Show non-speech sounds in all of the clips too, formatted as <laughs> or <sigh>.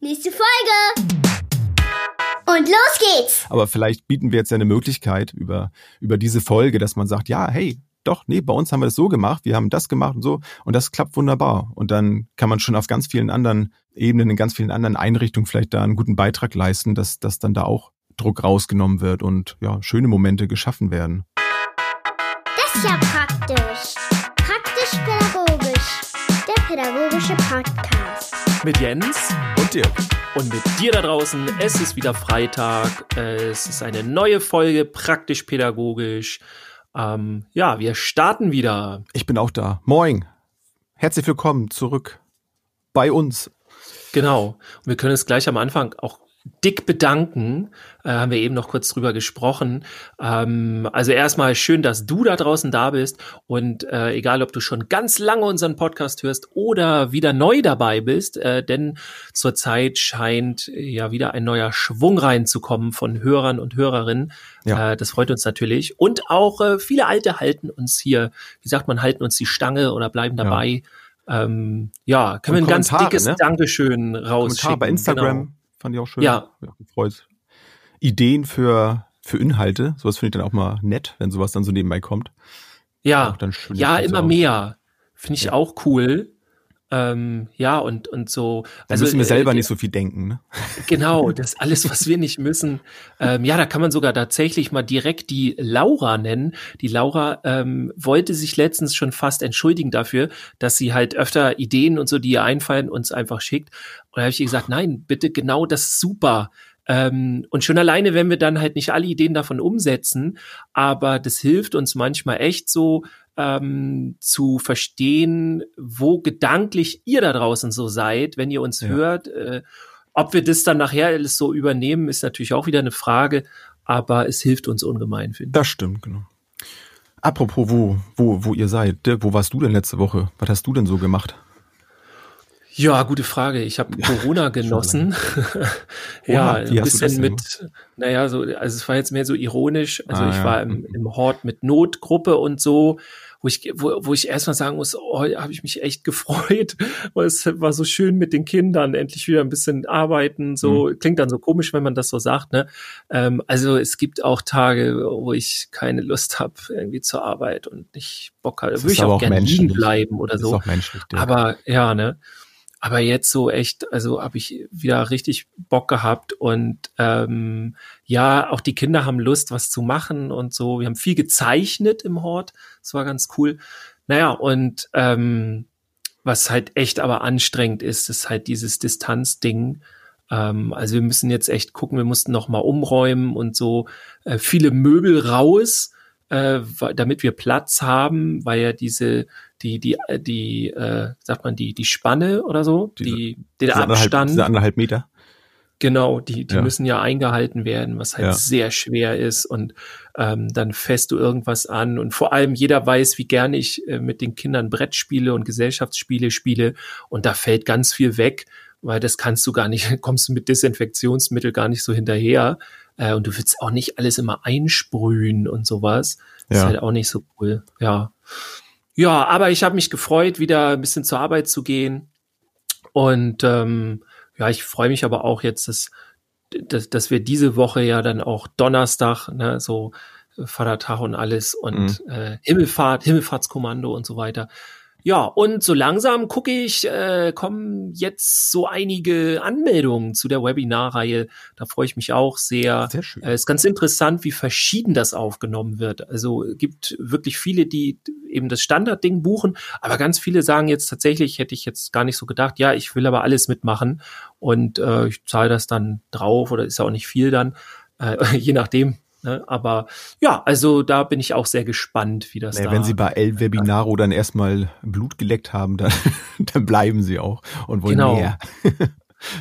Nächste Folge! Und los geht's! Aber vielleicht bieten wir jetzt ja eine Möglichkeit über, über diese Folge, dass man sagt, ja, hey, doch, nee, bei uns haben wir das so gemacht, wir haben das gemacht und so und das klappt wunderbar. Und dann kann man schon auf ganz vielen anderen Ebenen, in ganz vielen anderen Einrichtungen vielleicht da einen guten Beitrag leisten, dass, dass dann da auch Druck rausgenommen wird und ja, schöne Momente geschaffen werden. Das ist ja praktisch. Praktisch-pädagogisch. Der pädagogische Podcast. Mit Jens Und Dirk. und mit dir da draußen. Es ist wieder Freitag. Es ist eine neue Folge praktisch-pädagogisch. Ähm, ja, wir starten wieder. Ich bin auch da. Moin. Herzlich willkommen zurück bei uns. Genau. Und wir können es gleich am Anfang auch dick bedanken. Äh, haben wir eben noch kurz drüber gesprochen. Ähm, also erstmal schön, dass du da draußen da bist. Und äh, egal, ob du schon ganz lange unseren Podcast hörst oder wieder neu dabei bist, äh, denn zurzeit scheint ja wieder ein neuer Schwung reinzukommen von Hörern und Hörerinnen. Ja. Äh, das freut uns natürlich. Und auch äh, viele Alte halten uns hier, wie sagt man, halten uns die Stange oder bleiben dabei. Ähm, ja, können Und wir ein ganz dickes ne? Dankeschön rausschicken. Kommentar bei Instagram Genau. Fand ich auch schön. Ja. ja gefreut. Ideen für, für Inhalte. Sowas finde ich dann auch mal nett, wenn sowas dann so nebenbei kommt. Ja, ja, immer auch. mehr. Finde ich Ja. auch cool. Ähm, ja, und, und so. Da müssen wir äh, selber die- nicht so viel denken. Ne? <laughs> Genau, das alles, was wir nicht müssen. Ähm, ja, da kann man sogar tatsächlich mal direkt die Laura nennen. Die Laura ähm, wollte sich letztens schon fast entschuldigen dafür, dass sie halt öfter Ideen und so, die ihr einfallen, uns einfach schickt. Und da habe ich ihr gesagt, nein, bitte, genau das ist super. Ähm, und schon alleine, wenn wir dann halt nicht alle Ideen davon umsetzen, aber das hilft uns manchmal echt so ähm, zu verstehen, wo gedanklich ihr da draußen so seid, wenn ihr uns Ja. hört. Äh, ob wir das dann nachher alles so übernehmen, ist natürlich auch wieder eine Frage, aber es hilft uns ungemein, finde ich. Das stimmt, genau. Apropos, wo, wo, wo ihr seid. Wo warst du denn letzte Woche? Was hast du denn so gemacht? Ja, gute Frage. Ich habe Corona <laughs> genossen. <laughs> ja, Oha, ein bisschen mit, naja, so, also es war jetzt mehr so ironisch. Also Ah, ich ja. war im, im Hort mit Notgruppe und so, wo ich, wo, wo ich erstmal sagen muss, oh, habe ich mich echt gefreut, <laughs> weil es war so schön mit den Kindern, endlich wieder ein bisschen arbeiten. So Mhm. klingt dann so komisch, wenn man das so sagt. Ne? Ähm, also es gibt auch Tage, wo ich keine Lust habe irgendwie zur Arbeit und nicht Bock habe. Würde ich auch auch gerne liegen bleiben oder so. ist auch menschlich. Aber ja, ne? Aber jetzt so echt, also habe ich wieder richtig Bock gehabt und ähm, ja, auch die Kinder haben Lust, was zu machen und so. Wir haben viel gezeichnet im Hort, das war ganz cool. Naja, und ähm, was halt echt aber anstrengend ist, ist halt dieses Distanzding. Ähm, also wir müssen jetzt echt gucken, wir mussten noch mal umräumen und so äh, viele Möbel raus, äh, damit wir Platz haben, weil ja diese die die äh, die äh, sagt man die die Spanne oder so, Diese- die der Diese anderthalb, Abstand, diese anderthalb Meter. genau, die die Ja. müssen ja eingehalten werden, was halt Ja. sehr schwer ist und ähm, dann fässt du irgendwas an und vor allem jeder weiß, wie gerne ich äh, mit den Kindern Brettspiele und Gesellschaftsspiele spiele und da fällt ganz viel weg, weil das kannst du gar nicht, <laughs> kommst du mit Desinfektionsmittel gar nicht so hinterher äh, und du willst auch nicht alles immer einsprühen und sowas. Das Ja. ist halt auch nicht so cool. Ja. Ja, aber ich habe mich gefreut, wieder ein bisschen zur Arbeit zu gehen. Und ähm, ja, ich freue mich aber auch jetzt, dass, dass, dass wir diese Woche ja dann auch Donnerstag, ne, so äh, Vatertag und alles und äh, Himmelfahrt, Himmelfahrtskommando und so weiter. Ja, und so langsam gucke ich, äh, kommen jetzt so einige Anmeldungen zu der Webinarreihe. Da freue ich mich auch sehr. Sehr schön. Es ist ganz interessant, wie verschieden das aufgenommen wird. Also es gibt wirklich viele, die eben das Standardding buchen, aber ganz viele sagen jetzt tatsächlich, hätte ich jetzt gar nicht so gedacht, ja, ich will aber alles mitmachen und äh, ich zahle das dann drauf oder ist ja auch nicht viel dann, äh, <laughs> je nachdem. Ne? Aber ja, also da bin ich auch sehr gespannt, wie das Naja, da. wenn Sie bei El Webinaro dann erstmal Blut geleckt haben, dann, <laughs> dann bleiben Sie auch und wollen Genau. mehr. <laughs>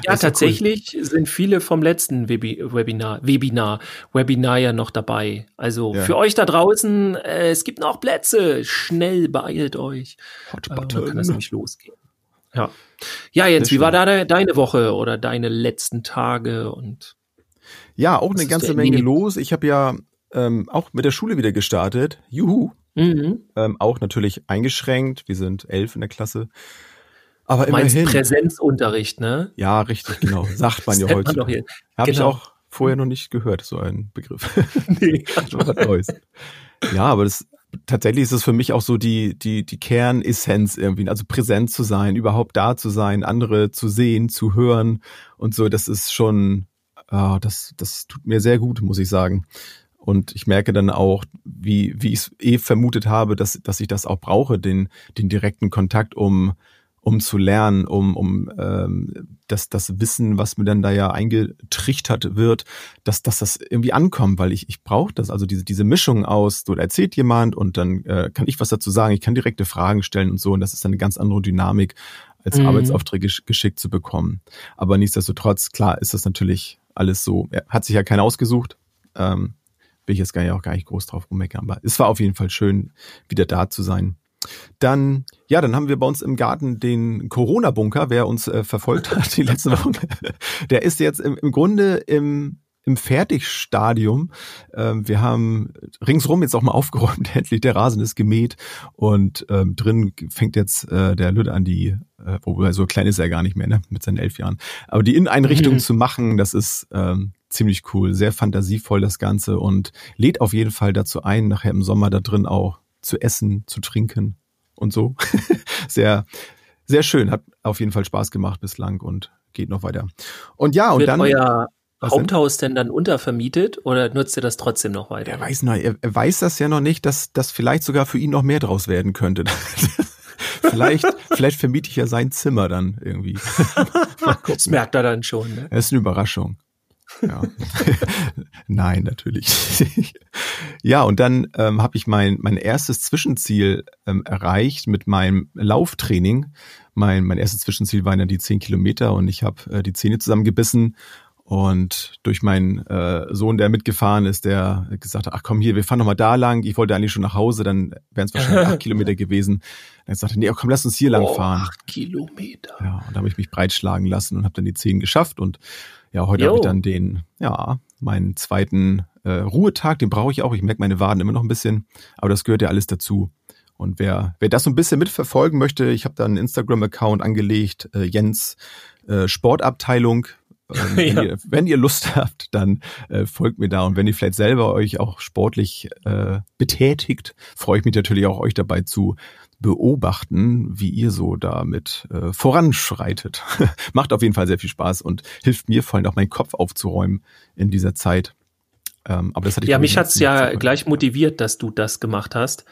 Ja, ist ja cool. tatsächlich sind viele vom letzten Webi Webinar, Webinar, Webinar ja noch dabei. Also Ja. für euch da draußen, äh, es gibt noch Plätze. Schnell beeilt euch. Hot Äh, dann Button. kann das nämlich losgehen. Ja. Ja, Jens, wie war da de deine Woche oder deine letzten Tage und Ja, auch Was eine ganze Menge los. Ich habe ja ähm, auch mit der Schule wieder gestartet. Juhu. mhm. Ähm, auch natürlich eingeschränkt. Wir sind elf in der Klasse. Aber Du meinst immerhin. Präsenzunterricht, ne? Ja, richtig, genau. <laughs> Sagt man ja man heute. hier. Habe ich Genau. auch vorher noch nicht gehört, so ein Begriff. <laughs> <laughs> Nee. Neues. Ja, aber das tatsächlich ist es für mich auch so die die die Kernessenz irgendwie, also präsent zu sein, überhaupt da zu sein, andere zu sehen, zu hören und so. Das ist schon, ah, das das tut mir sehr gut, muss ich sagen. Und ich merke dann auch, wie wie ich es eh vermutet habe, dass dass ich das auch brauche, den den direkten Kontakt, um um zu lernen, um, um ähm, das, das Wissen, was mir dann da ja eingetrichtert wird, dass, dass das irgendwie ankommt, weil ich, ich brauche das, also diese, diese Mischung aus, so erzählt jemand und dann äh, kann ich was dazu sagen, ich kann direkte Fragen stellen und so und das ist dann eine ganz andere Dynamik, als Mhm. Arbeitsaufträge gesch- geschickt zu bekommen. Aber nichtsdestotrotz, klar ist das natürlich alles so, er hat sich ja keiner ausgesucht, ähm, will ich jetzt gar nicht, auch gar nicht groß drauf rummeckern, aber es war auf jeden Fall schön, wieder da zu sein. Dann, ja, dann haben wir bei uns im Garten den Corona-Bunker, wer uns äh, verfolgt hat die letzte <laughs> Woche. Der ist jetzt im, im Grunde im, im Fertigstadium. Ähm, wir haben ringsrum jetzt auch mal aufgeräumt, <laughs> endlich der Rasen ist gemäht und ähm, drin fängt jetzt äh, der Lütte an die, äh, wobei so klein ist er gar nicht mehr, ne, mit seinen elf Jahren. Aber die Inneneinrichtung Mhm. zu machen, das ist ähm, ziemlich cool, sehr fantasievoll das Ganze und lädt auf jeden Fall dazu ein, nachher im Sommer da drin auch zu essen, zu trinken und so. <laughs> sehr, sehr schön, hat auf jeden Fall Spaß gemacht bislang und geht noch weiter. Und ja, und Wird dann. euer Was denn? Haupthaus denn dann untervermietet oder nutzt ihr das trotzdem noch weiter? Der weiß noch, er, er weiß das ja noch nicht, dass das vielleicht sogar für ihn noch mehr draus werden könnte. <laughs> vielleicht, vielleicht vermiete ich ja sein Zimmer dann irgendwie. <laughs> Das merkt er dann schon. Ne? Das ist eine Überraschung. Ja. <laughs> Nein, natürlich. ja, und dann ähm, habe ich mein, mein erstes Zwischenziel ähm, erreicht mit meinem Lauftraining. Mein, mein erstes Zwischenziel waren ja die 10 Kilometer und ich habe äh, die Zähne zusammengebissen und durch meinen äh, Sohn, der mitgefahren ist, der gesagt hat, ach komm hier, wir fahren noch mal da lang. Ich wollte eigentlich schon nach Hause, dann wären es wahrscheinlich <laughs> acht Kilometer gewesen. Dann sagte er, nee, komm, lass uns hier lang Oh, fahren. acht Kilometer. Ja, und da habe ich mich breitschlagen lassen und habe dann die zehn geschafft. Und ja, heute habe ich dann den, ja, meinen zweiten äh, Ruhetag, den brauche ich auch. Ich merke meine Waden immer noch ein bisschen, aber das gehört ja alles dazu. Und wer, wer das so ein bisschen mitverfolgen möchte, ich habe da einen Instagram-Account angelegt, äh, Jens äh, Sportabteilung. Ähm, <laughs> wenn, Ja. ihr, wenn ihr Lust habt, dann äh, folgt mir da. Und wenn ihr vielleicht selber euch auch sportlich äh, betätigt, freue ich mich natürlich auch, euch dabei zu beobachten, wie ihr so damit äh, voranschreitet. <laughs> Macht auf jeden Fall sehr viel Spaß und hilft mir vor allem auch meinen Kopf aufzuräumen in dieser Zeit. Ähm, aber das hatte ich Ja, mich hat's letzten ja gleich motiviert, dass du das gemacht hast.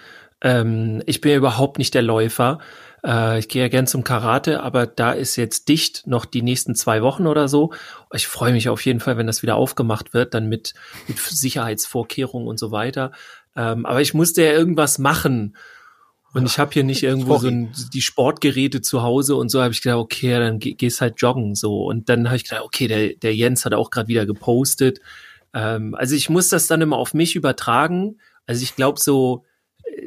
Ähm, ich bin ja überhaupt nicht der Läufer. Äh, ich gehe ja gern zum Karate, aber da ist jetzt dicht noch die nächsten zwei Wochen oder so. Ich freue mich auf jeden Fall, wenn das wieder aufgemacht wird, dann mit, mit Sicherheitsvorkehrungen und so weiter. Ähm, aber ich musste ja irgendwas machen. Und ich habe hier nicht irgendwo so ein, die Sportgeräte zu Hause und so habe ich gedacht, okay, dann geh, gehst halt joggen so. Und dann habe ich gedacht, okay, der, der Jens hat auch gerade wieder gepostet. Ähm, also ich muss das dann immer auf mich übertragen. Also ich glaube so,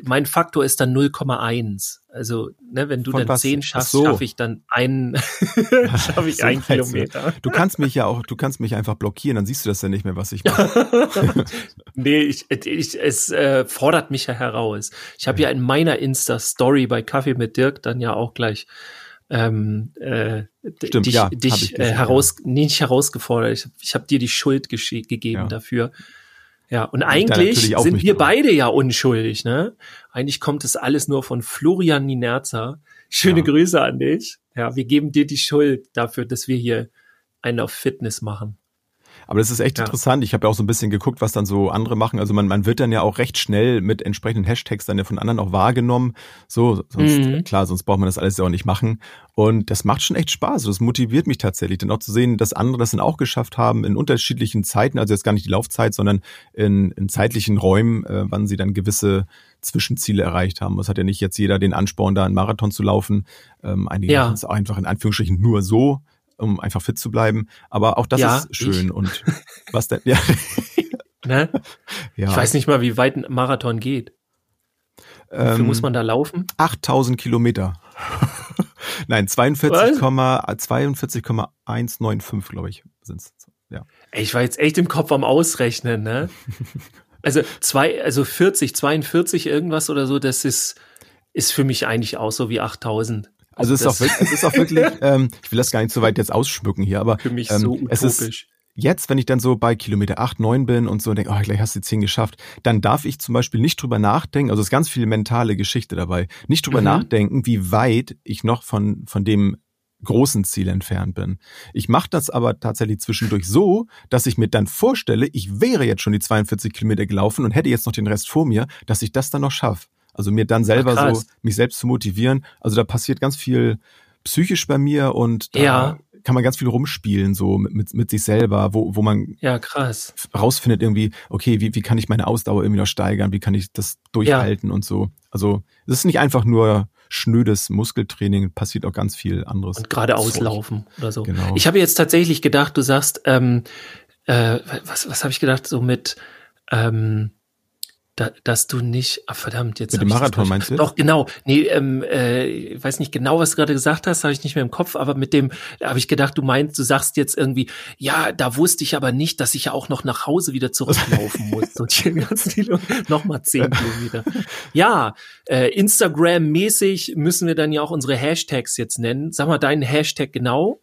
mein Faktor ist dann 0,1. Also, ne, wenn du Von dann was? 10 Ach schaffst, so. schaffe ich dann einen, <laughs> schaffe ich So einen. Kilometer. Du kannst mich ja auch, du kannst mich einfach blockieren, dann siehst du das ja nicht mehr, was ich mache. <laughs> nee, ich, ich, es äh, fordert mich ja heraus. Ich habe ja in meiner Insta-Story bei Kaffee mit Dirk dann ja auch gleich ähm, äh, Stimmt, dich, ja, dich äh, heraus, nee, nicht herausgefordert. Ich, ich habe dir die Schuld gegeben Ja. dafür. Ja, und eigentlich sind wir beide ja unschuldig, ne? Eigentlich kommt es alles nur von Florian Ninerza. Schöne Ja. Grüße an dich. Ja, wir geben dir die Schuld dafür, dass wir hier einen auf Fitness machen. Aber das ist echt Ja. interessant. Ich habe ja auch so ein bisschen geguckt, was dann so andere machen. Also man, man wird dann ja auch recht schnell mit entsprechenden Hashtags dann ja von anderen auch wahrgenommen. So, sonst, Mhm. klar, sonst braucht man das alles ja auch nicht machen. Und das macht schon echt Spaß. Das motiviert mich tatsächlich, dann auch zu sehen, dass andere das dann auch geschafft haben in unterschiedlichen Zeiten, also jetzt gar nicht die Laufzeit, sondern in, in zeitlichen Räumen, äh, wann sie dann gewisse Zwischenziele erreicht haben. Es hat ja nicht jetzt jeder den Ansporn, da einen Marathon zu laufen. Ähm, einige Ja. machen es einfach in Anführungsstrichen nur so, um einfach fit zu bleiben. Aber auch das Ja, ist schön. ich. Und <laughs> was denn? Ja, <laughs> Ne? ja. Ich weiß nicht mal, wie weit ein Marathon geht. Wie viel ähm, muss man da laufen? 8000 Kilometer. <laughs> Nein, 42, 42,195, glaube ich, sind's. Ja. Ey, ich war jetzt echt im Kopf am Ausrechnen, ne? Also zwei, also 40, 42 irgendwas oder so, das ist, ist für mich eigentlich auch so wie 8000. Also es ist, auch wirklich, es ist auch wirklich, <laughs> ähm, ich will das gar nicht so weit jetzt ausschmücken hier, aber für mich ähm, so es utopisch. Ist, jetzt, wenn ich dann so bei Kilometer 8, 9 bin und so denke, oh, gleich hast du die 10 geschafft, dann darf ich zum Beispiel nicht drüber nachdenken, also es ist ganz viel mentale Geschichte dabei, nicht drüber Mhm. nachdenken, wie weit ich noch von, von dem großen Ziel entfernt bin. Ich mache das aber tatsächlich zwischendurch so, dass ich mir dann vorstelle, ich wäre jetzt schon die 42 Kilometer gelaufen und hätte jetzt noch den Rest vor mir, dass ich das dann noch schaffe. Also mir dann selber Ach, so, mich selbst zu motivieren. Also da passiert ganz viel psychisch bei mir und da Ja. kann man ganz viel rumspielen, so mit, mit, mit sich selber, wo, wo man Ja, krass. rausfindet irgendwie, okay, wie, wie kann ich meine Ausdauer irgendwie noch steigern, wie kann ich das durchhalten und so. Also es ist nicht einfach nur schnödes Muskeltraining, passiert auch ganz viel anderes. Und gerade auslaufen oder so. Genau. Ich habe jetzt tatsächlich gedacht, du sagst, ähm, äh, was, was habe ich gedacht, so mit, ähm, da, dass du nicht, ah, verdammt, jetzt Mit dem Marathon meinst du? Doch, genau. Nee, ähm, äh, ich weiß nicht genau, was du gerade gesagt hast, habe ich nicht mehr im Kopf, aber mit dem habe ich gedacht, du meinst, du sagst jetzt irgendwie, ja, da wusste ich aber nicht, dass ich ja auch noch nach Hause wieder zurücklaufen muss. So die ganzen Kilo, noch mal zehn Kilometer. Ja, äh, Instagram-mäßig müssen wir dann ja auch unsere Hashtags jetzt nennen. Sag mal deinen Hashtag genau.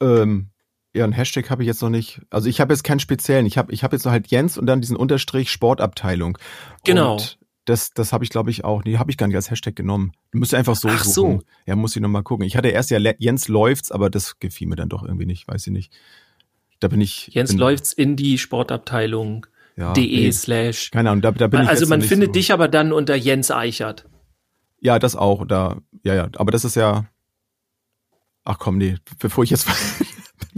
Ähm, ja, einen Hashtag habe ich jetzt noch nicht. Also ich habe jetzt keinen speziellen. Ich habe ich hab jetzt noch halt Jens und dann diesen Unterstrich Sportabteilung. Genau. Und das, das habe ich, glaube ich, auch. Nee, habe ich gar nicht als Hashtag genommen. Du musst einfach so Ach suchen. so. Ja, muss ich noch mal gucken. Ich hatte erst ja Jens läuft's, aber das gefiel mir dann doch irgendwie nicht. Weiß ich nicht. Da bin ich. Jens bin, läuft's in die Sportabteilung ja, de nee, slash. Keine Ahnung, da, da bin ich Also man findet so. dich aber dann unter Jens Eichert. Ja, das auch. Da, ja, ja. Aber das ist ja. Ach komm, nee. Bevor ich jetzt. <laughs> <laughs>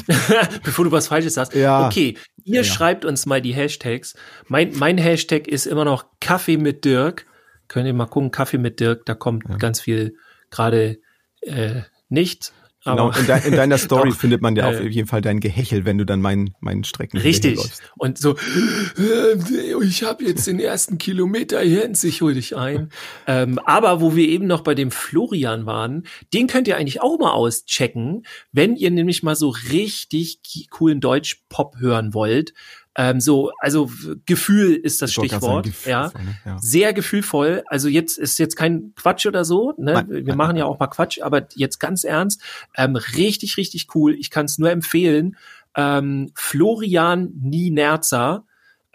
<laughs> Bevor du was Falsches sagst. Ja. Okay, ihr Ja, schreibt uns mal die Hashtags. Mein, mein Hashtag ist immer noch Kaffee mit Dirk. Könnt ihr mal gucken, Kaffee mit Dirk, da kommt Ja. ganz viel gerade äh, nicht. Genau, in, de, in deiner <laughs> Story Doch, findet man ja äh, auf jeden Fall dein Gehechel, wenn du dann meinen meinen Strecken Richtig. Und so, äh, ich habe jetzt den ersten Kilometer, Jens, ich hol dich ein. <laughs> Ähm, aber wo wir eben noch bei dem Florian waren, den könnt ihr eigentlich auch mal auschecken, wenn ihr nämlich mal so richtig coolen Deutsch-Pop hören wollt. Ähm, so, also Gefühl ist das Ich sagen, Stichwort. Gefühl, ja. ja. Sehr gefühlvoll. Also jetzt ist jetzt kein Quatsch oder so. Ne? Nein, Wir nein, machen nein. ja auch mal Quatsch, aber jetzt ganz ernst. Ähm, richtig, richtig cool. Ich kann es nur empfehlen. Ähm, Florian Nienerzer.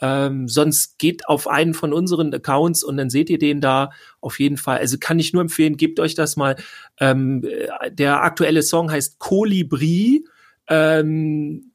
Ähm, sonst geht auf einen von unseren Accounts und dann seht ihr den da auf jeden Fall. Also kann ich nur empfehlen, gebt euch das mal. Ähm, äh, der aktuelle Song heißt Kolibri. Ähm,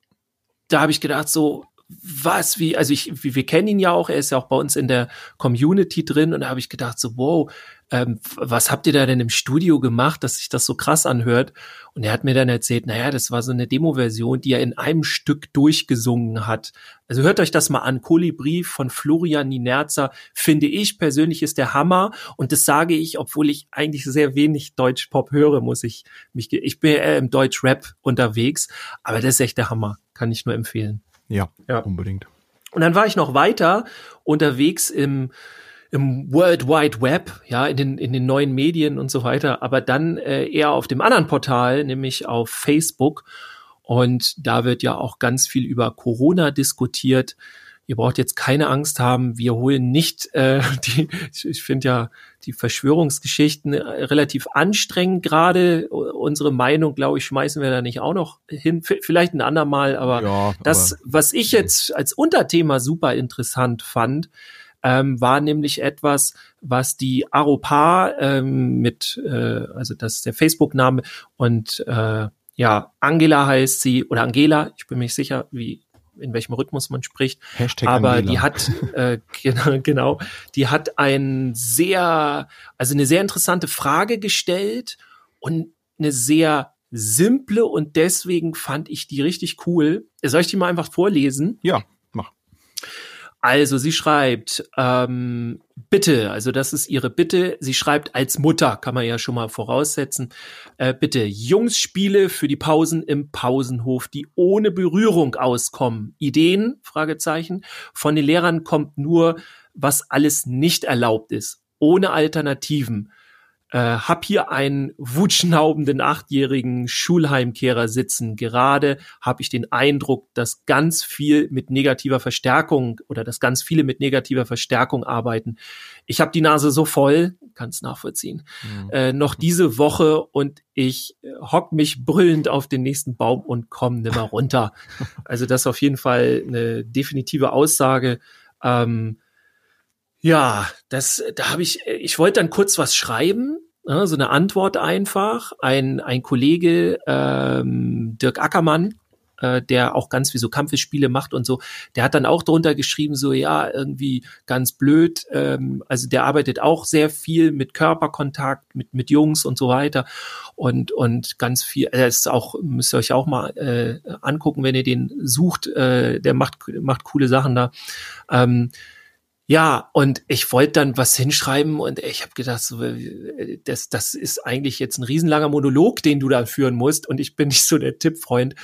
da habe ich gedacht, so, was, wie, also ich, wir, kennen ihn ja auch, er ist ja auch bei uns in der Community drin und da habe ich gedacht, so, wow, ähm, was habt ihr da denn im Studio gemacht, dass sich das so krass anhört? Und er hat mir dann erzählt, naja, das war so eine Demo-Version, die er in einem Stück durchgesungen hat. Also hört euch das mal an. Kolibri von Florian Ninerzer finde ich persönlich ist der Hammer. Und das sage ich, obwohl ich eigentlich sehr wenig Deutsch-Pop höre, muss ich mich, ich bin eher im Deutsch-Rap unterwegs. Aber das ist echt der Hammer. Kann ich nur empfehlen. Ja, Ja. unbedingt. Und dann war ich noch weiter unterwegs im, im World Wide Web, ja, in den, in den neuen Medien und so weiter, aber dann äh, eher auf dem anderen Portal, nämlich auf Facebook. Und da wird ja auch ganz viel über Corona diskutiert. Ihr braucht jetzt keine Angst haben, wir holen nicht äh, <laughs> die, ich, finde ja die Verschwörungsgeschichten äh, relativ anstrengend gerade. Unsere Meinung, glaube ich, schmeißen wir da nicht auch noch hin. Vielleicht ein andermal, aber Ja, das, aber- was ich jetzt als Unterthema super interessant fand, ähm, war nämlich etwas, was die Aropa ähm, mit, äh, also das ist der Facebook-Name und äh, ja, Angela heißt sie oder Angela, ich bin mir nicht sicher, wie in welchem Rhythmus man spricht, Hashtag aber Angela. die hat <laughs> äh, genau, genau, die hat ein sehr, also eine sehr interessante Frage gestellt und eine sehr simple und deswegen fand ich die richtig cool. Soll ich die mal einfach vorlesen? Ja, mach. Also sie schreibt, ähm, bitte, also das ist ihre Bitte, sie schreibt als Mutter, kann man ja schon mal voraussetzen, äh, bitte, Jungsspiele für die Pausen im Pausenhof, die ohne Berührung auskommen. Ideen? Fragezeichen. Von den Lehrern kommt nur, was alles nicht erlaubt ist, ohne Alternativen. Äh, hab hier einen wutschnaubenden achtjährigen Schulheimkehrer sitzen. Gerade habe ich den Eindruck, dass ganz viel mit negativer Verstärkung oder dass ganz viele mit negativer Verstärkung arbeiten. Ich habe die Nase so voll, kann es nachvollziehen, mhm. äh, noch diese Woche und ich äh, hock mich brüllend auf den nächsten Baum und komme nimmer runter. <laughs> also das ist auf jeden Fall eine definitive Aussage. Ähm, ja, das, da habe ich, ich wollte dann kurz was schreiben, ne, so eine Antwort einfach. Ein, ein Kollege, ähm, Dirk Ackermann, äh, der auch ganz wie so Kampfesspiele macht und so, der hat dann auch drunter geschrieben, so ja, irgendwie ganz blöd. Ähm, also der arbeitet auch sehr viel mit Körperkontakt, mit, mit Jungs und so weiter. Und, und ganz viel, er ist auch, müsst ihr euch auch mal äh, angucken, wenn ihr den sucht, äh, der macht, macht coole Sachen da. Ähm, ja, und ich wollte dann was hinschreiben und ich habe gedacht, so, äh, das, das ist eigentlich jetzt ein riesenlanger Monolog, den du da führen musst und ich bin <laughs> nicht so der Tippfreund.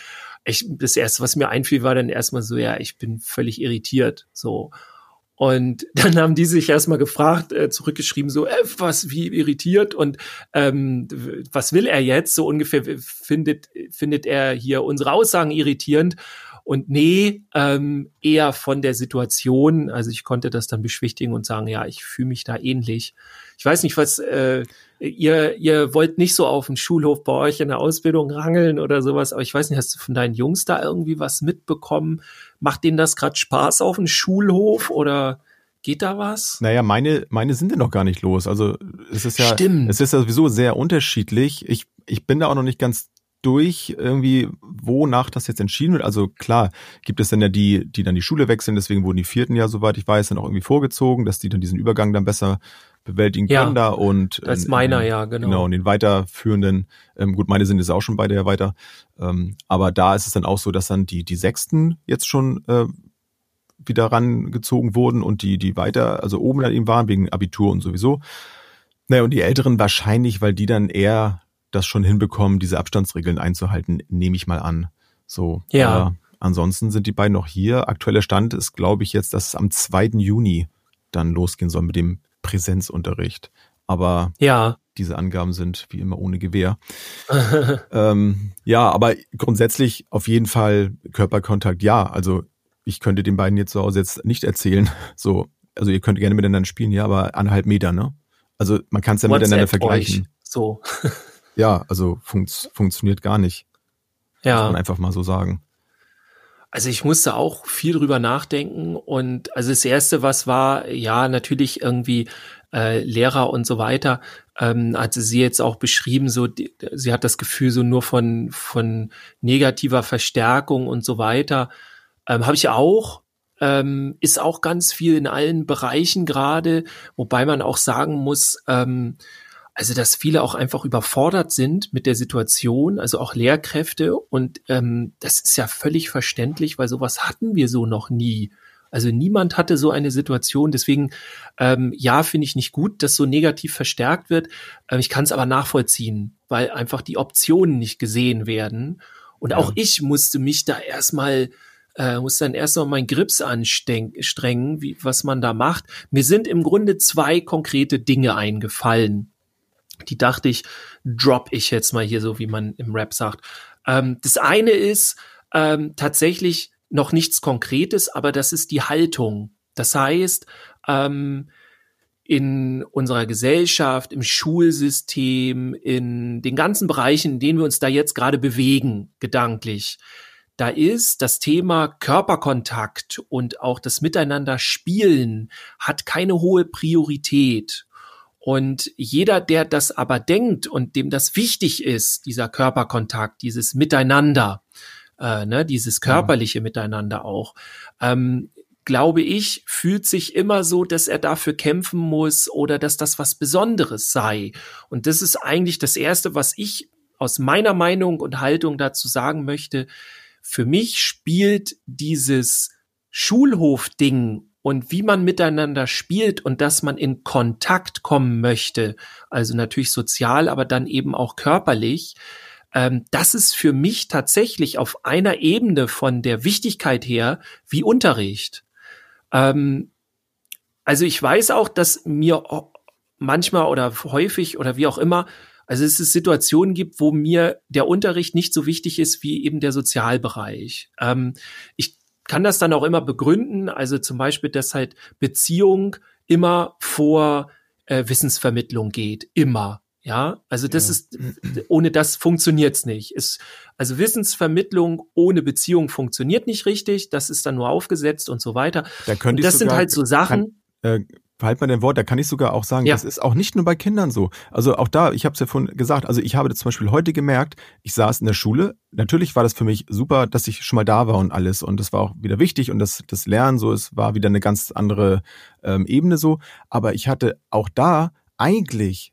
Ich, das erste, was mir einfiel, war dann erstmal so, ja, ich bin völlig irritiert, so. Und <laughs> dann haben die sich erstmal gefragt, äh, zurückgeschrieben, so, äh, was, wie irritiert und ähm, was will er jetzt? So ungefähr findet, findet er hier unsere Aussagen irritierend. Und nee, ähm, eher von der Situation. Also ich konnte das dann beschwichtigen und sagen, ja, ich fühle mich da ähnlich. Ich weiß nicht, was äh, ihr, ihr wollt nicht so auf dem Schulhof bei euch in der Ausbildung rangeln oder sowas, aber ich weiß nicht, hast du von deinen Jungs da irgendwie was mitbekommen? Macht denen das gerade Spaß auf dem Schulhof oder Geht da was? Naja, meine, meine sind ja noch gar nicht los. Also es ist ja, Stimmt. es ist ja sowieso sehr unterschiedlich. Ich, ich bin da auch noch nicht ganz durch, irgendwie, wonach das jetzt entschieden wird. Also klar, gibt es dann ja die, die dann die Schule wechseln, deswegen wurden die vierten ja, soweit ich weiß, dann auch irgendwie vorgezogen, dass die dann diesen Übergang dann besser bewältigen ja, können da und als meiner, ja, genau. Genau, und den weiterführenden, ähm, gut, meine sind jetzt auch schon beide ja weiter, ähm, aber da ist es dann auch so, dass dann die, die Sechsten jetzt schon äh, wieder rangezogen wurden und die, die weiter, also oben dann eben waren, wegen Abitur und sowieso. Naja, und die Älteren wahrscheinlich, weil die dann eher das schon hinbekommen, diese Abstandsregeln einzuhalten, nehme ich mal an. So. Ja. Aber ansonsten sind die beiden noch hier. Aktueller Stand ist, glaube ich, jetzt, dass es am 2. Juni dann losgehen soll mit dem Präsenzunterricht. Aber ja. diese Angaben sind wie immer ohne Gewehr. <laughs> ähm, ja, aber grundsätzlich auf jeden Fall Körperkontakt, ja. Also ich könnte den beiden jetzt zu Hause jetzt nicht erzählen. <laughs> So, also ihr könnt gerne miteinander spielen, ja, aber anderthalb Meter, ne? Also man kann es ja miteinander vergleichen. Euch. So. <laughs> Ja, also funkt, funktioniert gar nicht. Ja. Muss man einfach mal so sagen. Also ich musste auch viel drüber nachdenken und also das erste, was war, ja, natürlich irgendwie äh, Lehrer und so weiter, ähm, hatte sie jetzt auch beschrieben, so die, sie hat das Gefühl so nur von von negativer Verstärkung und so weiter. Ähm, Habe ich auch, ähm, ist auch ganz viel in allen Bereichen gerade, wobei man auch sagen muss, ähm, also dass viele auch einfach überfordert sind mit der Situation, also auch Lehrkräfte. Und ähm, das ist ja völlig verständlich, weil sowas hatten wir so noch nie. Also niemand hatte so eine Situation. Deswegen, ähm, ja, finde ich nicht gut, dass so negativ verstärkt wird. Ähm, ich kann es aber nachvollziehen, weil einfach die Optionen nicht gesehen werden. Und ja. auch ich musste mich da erstmal äh, muss dann erst noch meinen Grips anstrengen, wie, was man da macht. Mir sind im Grunde zwei konkrete Dinge eingefallen, die dachte ich, drop ich jetzt mal hier so, wie man im Rap sagt. Ähm, das eine ist ähm, tatsächlich noch nichts Konkretes, aber das ist die Haltung. Das heißt, ähm, in unserer Gesellschaft, im Schulsystem, in den ganzen Bereichen, in denen wir uns da jetzt gerade bewegen, gedanklich, da ist das Thema Körperkontakt und auch das Miteinander spielen hat keine hohe Priorität. Und jeder, der das aber denkt und dem das wichtig ist, dieser Körperkontakt, dieses Miteinander, äh, ne, dieses körperliche ja. Miteinander auch, ähm, glaube ich, fühlt sich immer so, dass er dafür kämpfen muss oder dass das was Besonderes sei. Und das ist eigentlich das Erste, was ich aus meiner Meinung und Haltung dazu sagen möchte. Für mich spielt dieses Schulhof-Ding und wie man miteinander spielt und dass man in Kontakt kommen möchte, also natürlich sozial, aber dann eben auch körperlich, ähm, das ist für mich tatsächlich auf einer Ebene von der Wichtigkeit her wie Unterricht. Ähm, also ich weiß auch, dass mir manchmal oder häufig oder wie auch immer, also es ist Situationen gibt, wo mir der Unterricht nicht so wichtig ist wie eben der Sozialbereich. Ähm, ich kann das dann auch immer begründen, also zum Beispiel, dass halt Beziehung immer vor äh, Wissensvermittlung geht, immer. Ja, also das ja. ist, ohne das funktioniert's nicht. Ist, also Wissensvermittlung ohne Beziehung funktioniert nicht richtig. Das ist dann nur aufgesetzt und so weiter. Da könnte und das sind halt so Sachen. Kann, äh, Verhalt mal dein Wort, da kann ich sogar auch sagen, ja. das ist auch nicht nur bei Kindern so. Also auch da, ich habe es ja vorhin gesagt, also ich habe das zum Beispiel heute gemerkt, ich saß in der Schule, natürlich war das für mich super, dass ich schon mal da war und alles und das war auch wieder wichtig und das, das Lernen so, es war wieder eine ganz andere ähm, Ebene so, aber ich hatte auch da eigentlich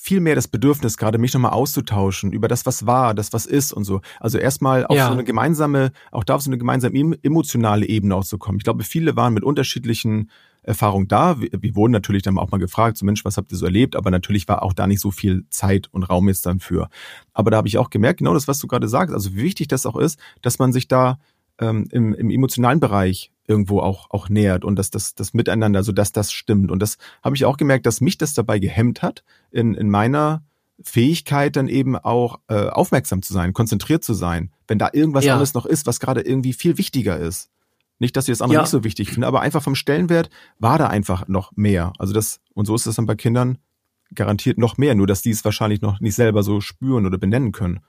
viel mehr das Bedürfnis, gerade mich nochmal auszutauschen über das, was war, das, was ist und so. Also erstmal auf ja. so eine gemeinsame, auch da auf so eine gemeinsame emotionale Ebene auch zu kommen. Ich glaube, viele waren mit unterschiedlichen Erfahrungen da. Wir, wir, wurden natürlich dann auch mal gefragt, so Mensch, was habt ihr so erlebt? Aber natürlich war auch da nicht so viel Zeit und Raum jetzt dann für. Aber da habe ich auch gemerkt, genau das, was du gerade sagst, also wie wichtig das auch ist, dass man sich da ähm, im, im emotionalen Bereich irgendwo auch, auch nähert und dass das, das Miteinander, so dass das stimmt. Und das habe ich auch gemerkt, dass mich das dabei gehemmt hat, in, in meiner Fähigkeit dann eben auch äh, aufmerksam zu sein, konzentriert zu sein, wenn da irgendwas ja. anderes noch ist, was gerade irgendwie viel wichtiger ist. Nicht, dass ich das andere ja. nicht so wichtig finde, aber einfach vom Stellenwert war da einfach noch mehr. Also das, und so ist das dann bei Kindern garantiert noch mehr, nur dass die es wahrscheinlich noch nicht selber so spüren oder benennen können.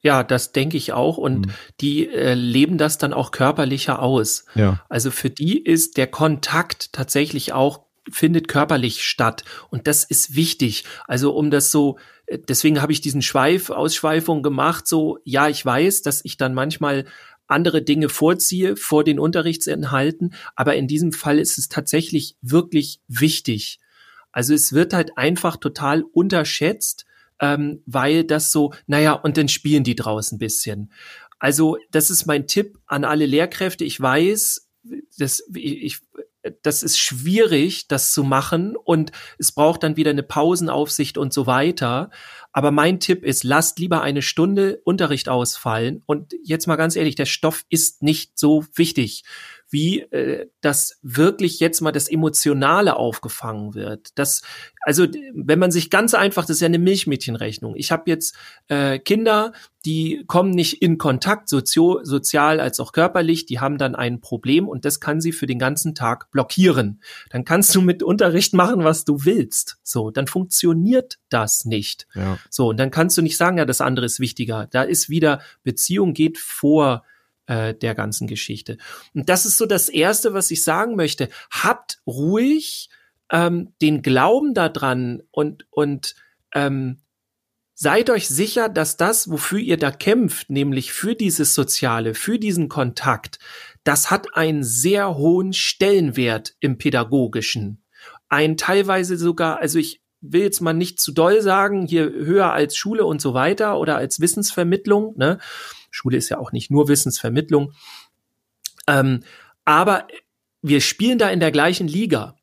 Ja, das denke ich auch. Und mhm. die äh, leben das dann auch körperlicher aus. Ja. Also für die ist der Kontakt tatsächlich auch findet körperlich statt. Und das ist wichtig. Also um das so, äh, deswegen habe ich diesen Schweif, Ausschweifung gemacht. So, ja, ich weiß, dass ich dann manchmal andere Dinge vorziehe vor den Unterrichtsinhalten. Aber in diesem Fall ist es tatsächlich wirklich wichtig. Also es wird halt einfach total unterschätzt, ähm, weil das so, naja, und dann spielen die draußen ein bisschen. Also das ist mein Tipp an alle Lehrkräfte. Ich weiß, das, ich, das ist schwierig, das zu machen und es braucht dann wieder eine Pausenaufsicht und so weiter. Aber mein Tipp ist, lasst lieber eine Stunde Unterricht ausfallen und jetzt mal ganz ehrlich, der Stoff ist nicht so wichtig wie äh, das wirklich jetzt mal das Emotionale aufgefangen wird. Das, also wenn man sich ganz einfach, das ist ja eine Milchmädchenrechnung. Ich habe jetzt äh, Kinder, die kommen nicht in Kontakt, sozio, sozial als auch körperlich, die haben dann ein Problem und das kann sie für den ganzen Tag blockieren. Dann kannst du mit Unterricht machen, was du willst. So, dann funktioniert das nicht. Ja. So, und dann kannst du nicht sagen, ja, das andere ist wichtiger. Da ist wieder Beziehung geht vor äh, der ganzen Geschichte. Und das ist so das Erste, was ich sagen möchte. Habt ruhig ähm, den Glauben daran und, und ähm, seid euch sicher, dass das, wofür ihr da kämpft, nämlich für dieses Soziale, für diesen Kontakt, das hat einen sehr hohen Stellenwert im Pädagogischen. Ein teilweise sogar, also ich will jetzt mal nicht zu doll sagen, hier höher als Schule und so weiter oder als Wissensvermittlung, ne? Schule ist ja auch nicht nur Wissensvermittlung. Ähm, aber wir spielen da in der gleichen Liga.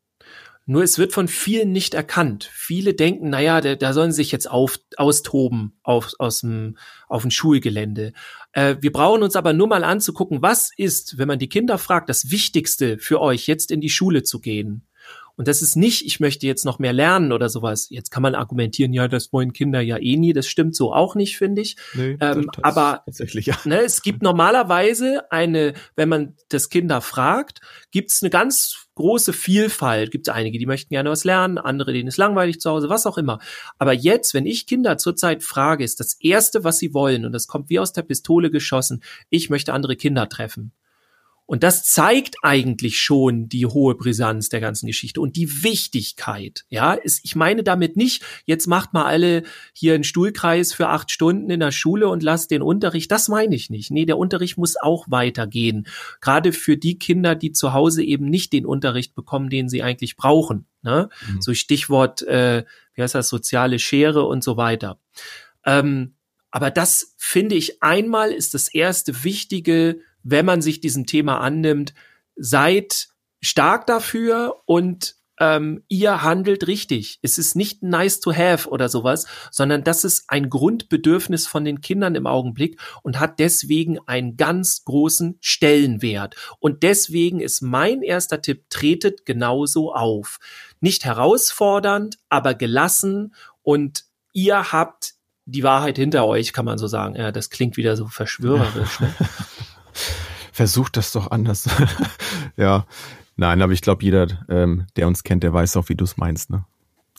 Nur es wird von vielen nicht erkannt. Viele denken, naja, da, da sollen sich jetzt auf, austoben auf, aus dem, auf dem Schulgelände. Äh, wir brauchen uns aber nur mal anzugucken, was ist, wenn man die Kinder fragt, das Wichtigste für euch, jetzt in die Schule zu gehen. Und das ist nicht, ich möchte jetzt noch mehr lernen oder sowas. Jetzt kann man argumentieren, ja, das wollen Kinder ja eh nie. Das stimmt so auch nicht, finde ich. Nee, ähm, aber tatsächlich, ja. <laughs> ne, es gibt normalerweise eine, wenn man das Kinder fragt, gibt es eine ganz große Vielfalt. Gibt es einige, die möchten gerne was lernen, andere, denen ist langweilig zu Hause, was auch immer. Aber jetzt, wenn ich Kinder zurzeit frage, ist das Erste, was sie wollen, und das kommt wie aus der Pistole geschossen, ich möchte andere Kinder treffen. Und das zeigt eigentlich schon die hohe Brisanz der ganzen Geschichte und die Wichtigkeit. Ja, ist, ich meine damit nicht, jetzt macht mal alle hier einen Stuhlkreis für acht Stunden in der Schule und lasst den Unterricht. Das meine ich nicht. Nee, der Unterricht muss auch weitergehen. Gerade für die Kinder, die zu Hause eben nicht den Unterricht bekommen, den sie eigentlich brauchen. Ne? Mhm. So Stichwort, äh, wie heißt das, soziale Schere und so weiter. Ähm, aber das finde ich einmal ist das erste wichtige wenn man sich diesem Thema annimmt, seid stark dafür und ähm, ihr handelt richtig. Es ist nicht nice to have oder sowas, sondern das ist ein Grundbedürfnis von den Kindern im Augenblick und hat deswegen einen ganz großen Stellenwert. Und deswegen ist mein erster Tipp, tretet genauso auf. Nicht herausfordernd, aber gelassen und ihr habt die Wahrheit hinter euch, kann man so sagen. Ja, das klingt wieder so <laughs> verschwörerisch. Ne? Versucht das doch anders. <laughs> ja, Nein, aber ich glaube, jeder, ähm, der uns kennt, der weiß auch, wie du es meinst, ne?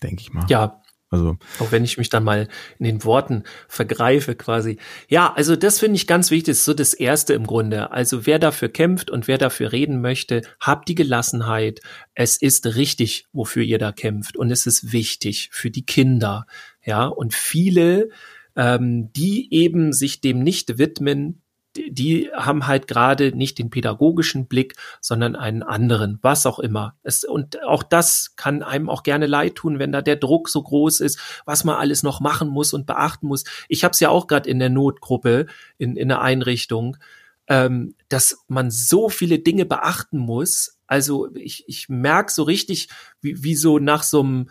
Denke ich mal. Ja. Also. Auch wenn ich mich dann mal in den Worten vergreife, quasi. Ja, also das finde ich ganz wichtig, das ist so das Erste im Grunde. Also wer dafür kämpft und wer dafür reden möchte, habt die Gelassenheit. Es ist richtig, wofür ihr da kämpft. Und es ist wichtig für die Kinder. Ja, und viele, ähm, die eben sich dem nicht widmen, die haben halt gerade nicht den pädagogischen Blick, sondern einen anderen, was auch immer. Es, und auch das kann einem auch gerne leid tun, wenn da der Druck so groß ist, was man alles noch machen muss und beachten muss. Ich habe es ja auch gerade in der Notgruppe in, in der Einrichtung, ähm, dass man so viele Dinge beachten muss. Also ich, ich merke so richtig, wie, wie so nach so einem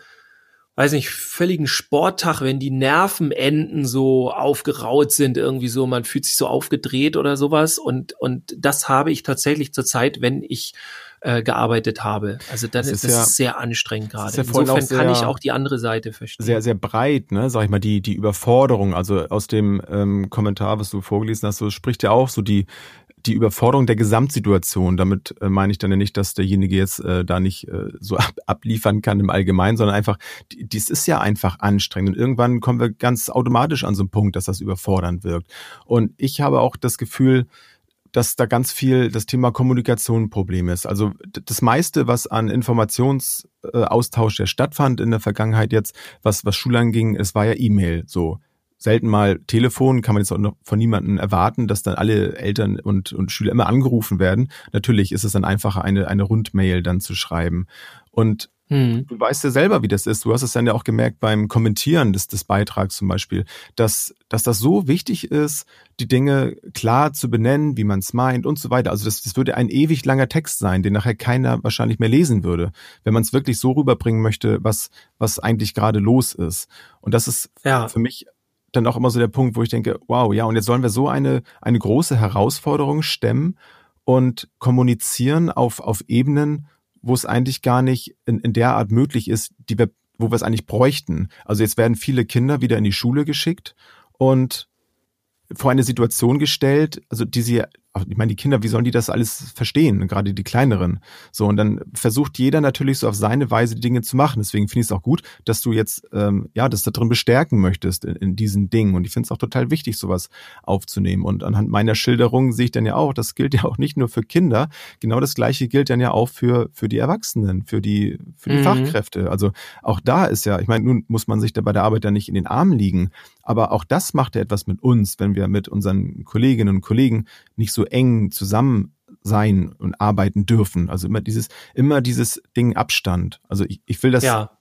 weiß nicht, völligen Sporttag, wenn die Nervenenden so aufgeraut sind, irgendwie so, man fühlt sich so aufgedreht oder sowas. Und, und das habe ich tatsächlich zur Zeit, wenn ich äh, gearbeitet habe. Also dann das ist, das ja, ist sehr anstrengend gerade. Ja Insofern sehr, kann ich auch die andere Seite verstehen. Sehr, sehr breit, ne, sag ich mal, die, die Überforderung. Also aus dem ähm, Kommentar, was du vorgelesen hast, so spricht ja auch so die, die Überforderung der Gesamtsituation. Damit äh, meine ich dann ja nicht, dass derjenige jetzt äh, da nicht äh, so ab, abliefern kann im Allgemeinen, sondern einfach, dies ist ja einfach anstrengend. Und irgendwann kommen wir ganz automatisch an so einen Punkt, dass das überfordernd wirkt. Und ich habe auch das Gefühl, dass da ganz viel das Thema Kommunikation ein Problem ist. Also das meiste, was an Informationsaustausch, der stattfand in der Vergangenheit jetzt, was, was Schulern ging, es war ja E-Mail so selten mal Telefon, kann man jetzt auch noch von niemandem erwarten, dass dann alle Eltern und, und Schüler immer angerufen werden. Natürlich ist es dann einfacher, eine, eine Rundmail dann zu schreiben. Und hm. du weißt ja selber, wie das ist. Du hast es dann ja auch gemerkt beim Kommentieren des, des Beitrags zum Beispiel, dass, dass das so wichtig ist, die Dinge klar zu benennen, wie man es meint und so weiter. Also das, das würde ein ewig langer Text sein, den nachher keiner wahrscheinlich mehr lesen würde, wenn man es wirklich so rüberbringen möchte, was, was eigentlich gerade los ist. Und das ist ja. für mich dann auch immer so der Punkt, wo ich denke, wow, ja, und jetzt sollen wir so eine, eine große Herausforderung stemmen und kommunizieren auf, auf Ebenen, wo es eigentlich gar nicht in, in der Art möglich ist, die wir, wo wir es eigentlich bräuchten. Also jetzt werden viele Kinder wieder in die Schule geschickt und vor eine Situation gestellt, also die sie ich meine, die Kinder, wie sollen die das alles verstehen? Gerade die kleineren. So, und dann versucht jeder natürlich so auf seine Weise die Dinge zu machen. Deswegen finde ich es auch gut, dass du jetzt, ähm, ja, das da drin bestärken möchtest in, in diesen Dingen. Und ich finde es auch total wichtig, sowas aufzunehmen. Und anhand meiner Schilderung sehe ich dann ja auch, das gilt ja auch nicht nur für Kinder. Genau das Gleiche gilt dann ja auch für, für die Erwachsenen, für die, für die mhm. Fachkräfte. Also auch da ist ja, ich meine, nun muss man sich da bei der Arbeit ja nicht in den Armen liegen. Aber auch das macht ja etwas mit uns, wenn wir mit unseren Kolleginnen und Kollegen nicht so eng zusammen sein und arbeiten dürfen. Also immer dieses, immer dieses Ding Abstand. Also ich, ich will das ja.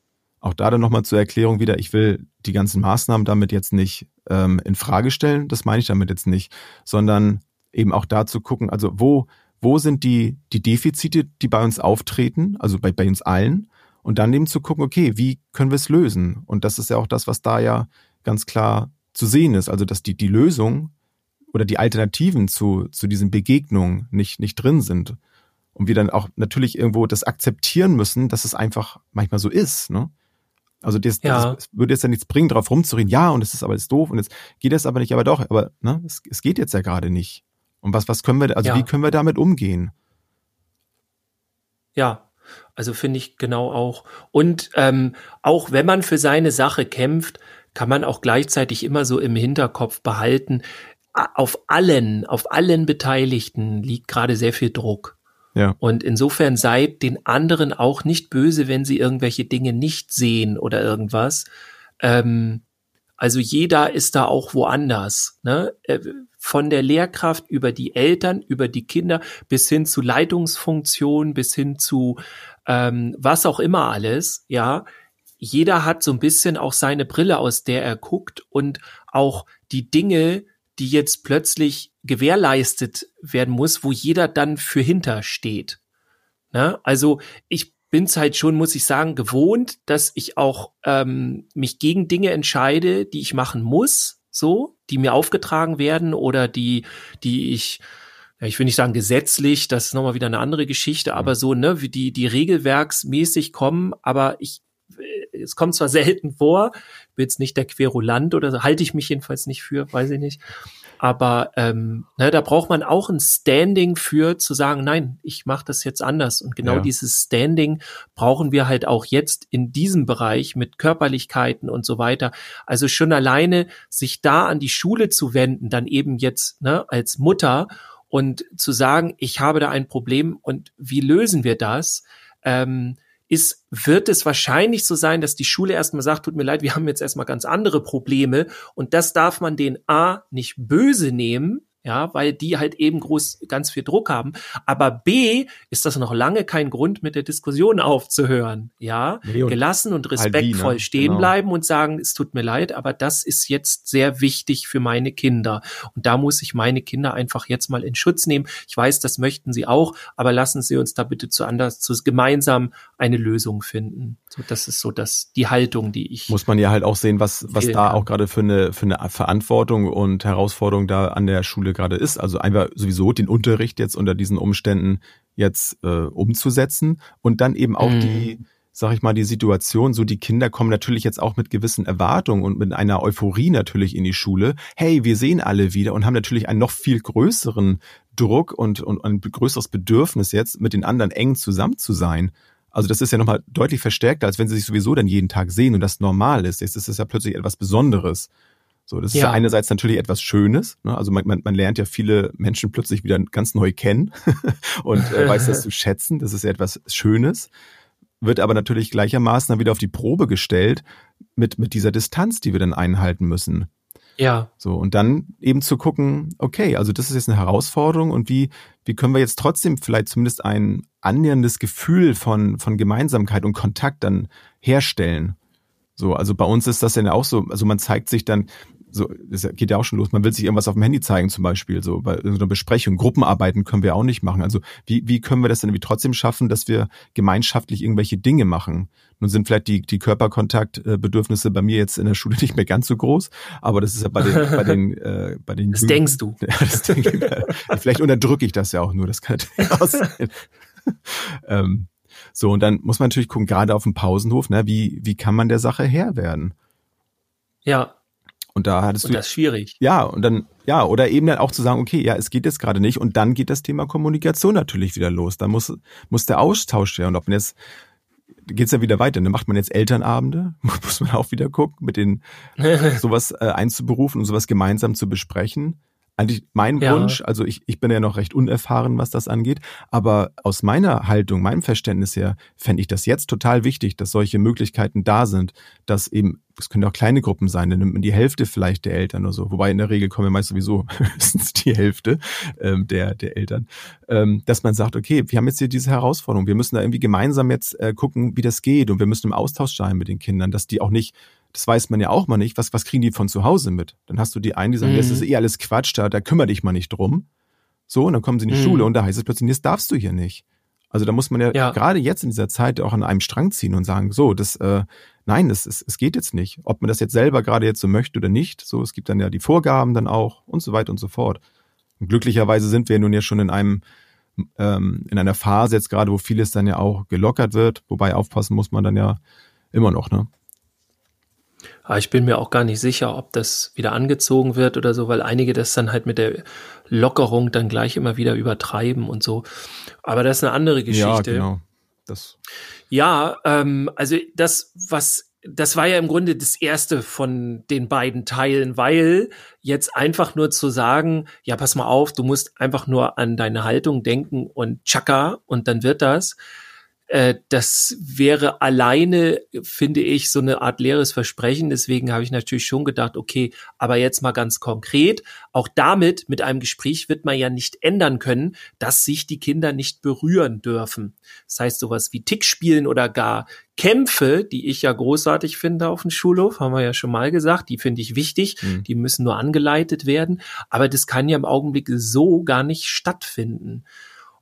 auch da dann nochmal zur Erklärung wieder, ich will die ganzen Maßnahmen damit jetzt nicht ähm, in Frage stellen, das meine ich damit jetzt nicht, sondern eben auch da zu gucken, also wo, wo sind die, die Defizite, die bei uns auftreten, also bei, bei uns allen, und dann eben zu gucken, okay, wie können wir es lösen? Und das ist ja auch das, was da ja ganz klar zu sehen ist, also dass die, die Lösung oder die Alternativen zu, zu diesen Begegnungen nicht, nicht drin sind. Und wir dann auch natürlich irgendwo das akzeptieren müssen, dass es einfach manchmal so ist. Ne? Also das, ja. das würde jetzt ja nichts bringen, darauf rumzureden, ja, und es ist aber jetzt doof und jetzt geht es aber nicht, aber doch, aber ne, es, es geht jetzt ja gerade nicht. Und was, was können wir, also ja. wie können wir damit umgehen? Ja, also finde ich genau auch. Und ähm, auch wenn man für seine Sache kämpft, kann man auch gleichzeitig immer so im Hinterkopf behalten, auf allen, auf allen Beteiligten liegt gerade sehr viel Druck. Ja. Und insofern seid den anderen auch nicht böse, wenn sie irgendwelche Dinge nicht sehen oder irgendwas. Ähm, also jeder ist da auch woanders. Ne? Äh, von der Lehrkraft über die Eltern, über die Kinder bis hin zu Leitungsfunktionen, bis hin zu ähm, was auch immer alles. Ja, jeder hat so ein bisschen auch seine Brille, aus der er guckt und auch die Dinge, die jetzt plötzlich gewährleistet werden muss, wo jeder dann für hinter steht. Ne? Also ich bin's halt schon, muss ich sagen, gewohnt, dass ich auch ähm, mich gegen Dinge entscheide, die ich machen muss, so, die mir aufgetragen werden oder die, die ich ja, ich will nicht sagen gesetzlich, das ist nochmal wieder eine andere Geschichte, aber so, ne, wie die, die regelwerksmäßig kommen, aber ich, äh, es kommt zwar <laughs> selten vor, bin jetzt nicht der Querulant oder so, halte ich mich jedenfalls nicht für, weiß ich nicht. Aber ähm, ne, da braucht man auch ein Standing für zu sagen, nein, ich mache das jetzt anders. Und genau Ja. dieses Standing brauchen wir halt auch jetzt in diesem Bereich mit Körperlichkeiten und so weiter. Also schon alleine sich da an die Schule zu wenden, dann eben jetzt ne, als Mutter und zu sagen, ich habe da ein Problem und wie lösen wir das? Ähm, ist, wird es wahrscheinlich so sein, dass die Schule erstmal sagt, tut mir leid, wir haben jetzt erstmal ganz andere Probleme und das darf man den A nicht böse nehmen, ja, weil die halt eben groß ganz viel Druck haben. Aber B ist das noch lange kein Grund, mit der Diskussion aufzuhören. Ja, Nee, und gelassen und halt wie, respektvoll ne? stehen Genau. bleiben und sagen, es tut mir leid, aber das ist jetzt sehr wichtig für meine Kinder. Und da muss ich meine Kinder einfach jetzt mal in Schutz nehmen. Ich weiß, das möchten sie auch, aber lassen Sie uns da bitte zu anders, zu gemeinsam eine Lösung finden. So, das ist so das, die Haltung, die ich. muss man ja halt auch sehen, was, was da auch gerade für eine, für eine Verantwortung und Herausforderung da an der Schule gerade ist. Also einfach sowieso den Unterricht jetzt unter diesen Umständen jetzt äh, umzusetzen und dann eben auch Mhm. die, sag ich mal, die Situation, so die Kinder kommen natürlich jetzt auch mit gewissen Erwartungen und mit einer Euphorie natürlich in die Schule. Hey, wir sehen alle wieder und haben natürlich einen noch viel größeren Druck und, und ein größeres Bedürfnis jetzt, mit den anderen eng zusammen zu sein. Also das ist ja nochmal deutlich verstärkter, als wenn sie sich sowieso dann jeden Tag sehen und das normal ist. Jetzt ist es ja plötzlich etwas Besonderes. So, das ist ja einerseits natürlich etwas Schönes. Ne? Also man, man, man lernt ja viele Menschen plötzlich wieder ganz neu kennen <laughs> und äh, weiß das zu <laughs> schätzen. Das ist ja etwas Schönes. Wird aber natürlich gleichermaßen dann wieder auf die Probe gestellt mit, mit dieser Distanz, die wir dann einhalten müssen. ja, So, und dann eben zu gucken, okay, also das ist jetzt eine Herausforderung und wie, wie können wir jetzt trotzdem vielleicht zumindest ein annäherndes Gefühl von, von Gemeinsamkeit und Kontakt dann herstellen? So, also bei uns ist das dann ja auch so, also man zeigt sich dann, so, das geht ja auch schon los, man will sich irgendwas auf dem Handy zeigen zum Beispiel, so bei irgendeiner Besprechung, Gruppenarbeiten können wir auch nicht machen. Also wie, wie können wir das denn irgendwie trotzdem schaffen, dass wir gemeinschaftlich irgendwelche Dinge machen? Nun sind vielleicht die, die Körperkontaktbedürfnisse bei mir jetzt in der Schule <laughs> nicht mehr ganz so groß, aber das ist ja bei den, bei den, <laughs> äh, bei den das Jugend- denkst du. <laughs> ja, das denke ich. Vielleicht unterdrücke ich das ja auch nur, das kann natürlich auch sein. ähm, so, und dann muss man natürlich gucken, gerade auf dem Pausenhof, ne, wie, wie kann man der Sache Herr werden? Ja, Und da hattest und du, das ist schwierig. ja, und dann, ja, oder eben dann auch zu sagen, okay, ja, es geht jetzt gerade nicht, und dann geht das Thema Kommunikation natürlich wieder los. Da muss, muss der Austausch her, und ob man jetzt, geht's ja wieder weiter, dann macht man jetzt Elternabende, <laughs> muss man auch wieder gucken, mit den, <laughs> sowas äh, einzuberufen und sowas gemeinsam zu besprechen. Eigentlich mein Ja. Wunsch, also ich, ich bin ja noch recht unerfahren, was das angeht, aber aus meiner Haltung, meinem Verständnis her, fände ich das jetzt total wichtig, dass solche Möglichkeiten da sind, dass eben, es können auch kleine Gruppen sein, dann nimmt man die Hälfte vielleicht der Eltern oder so, wobei in der Regel kommen ja meist sowieso <laughs> höchstens die Hälfte ähm, der, der Eltern, ähm, dass man sagt, okay, wir haben jetzt hier diese Herausforderung, wir müssen da irgendwie gemeinsam jetzt äh, gucken, wie das geht. Und wir müssen im Austausch sein mit den Kindern, dass die auch nicht das weiß man ja auch mal nicht, was, was kriegen die von zu Hause mit? Dann hast du die einen, die sagen, Mhm. das ist eh alles Quatsch, da, da kümmere dich mal nicht drum. So, und dann kommen sie in die Mhm. Schule und da heißt es plötzlich, das darfst du hier nicht. Also da muss man ja, Ja. gerade jetzt in dieser Zeit auch an einem Strang ziehen und sagen, so, das, äh, nein, das ist, es geht jetzt nicht. Ob man das jetzt selber gerade jetzt so möchte oder nicht, so, es gibt dann ja die Vorgaben dann auch und so weiter und so fort. Und glücklicherweise sind wir nun ja schon in einem, ähm, in einer Phase jetzt gerade, wo vieles dann ja auch gelockert wird, wobei aufpassen muss man dann ja immer noch, ne? Aber ich bin mir auch gar nicht sicher, ob das wieder angezogen wird oder so, weil einige das dann halt mit der Lockerung dann gleich immer wieder übertreiben und so. Aber das ist eine andere Geschichte. Ja, genau. Das, Ja, ähm, also das, was, das war ja im Grunde das erste von den beiden Teilen, weil jetzt einfach nur zu sagen, ja, pass mal auf, du musst einfach nur an deine Haltung denken und tschakka und dann wird das. Äh, das wäre alleine, finde ich, so eine Art leeres Versprechen. Deswegen habe ich natürlich schon gedacht, okay, aber jetzt mal ganz konkret. Auch damit, mit einem Gespräch wird man ja nicht ändern können, dass sich die Kinder nicht berühren dürfen. Das heißt, sowas wie Tickspielen oder gar Kämpfe, die ich ja großartig finde auf dem Schulhof, haben wir ja schon mal gesagt, die finde ich wichtig. Mhm. Die müssen nur angeleitet werden. Aber das kann ja im Augenblick so gar nicht stattfinden.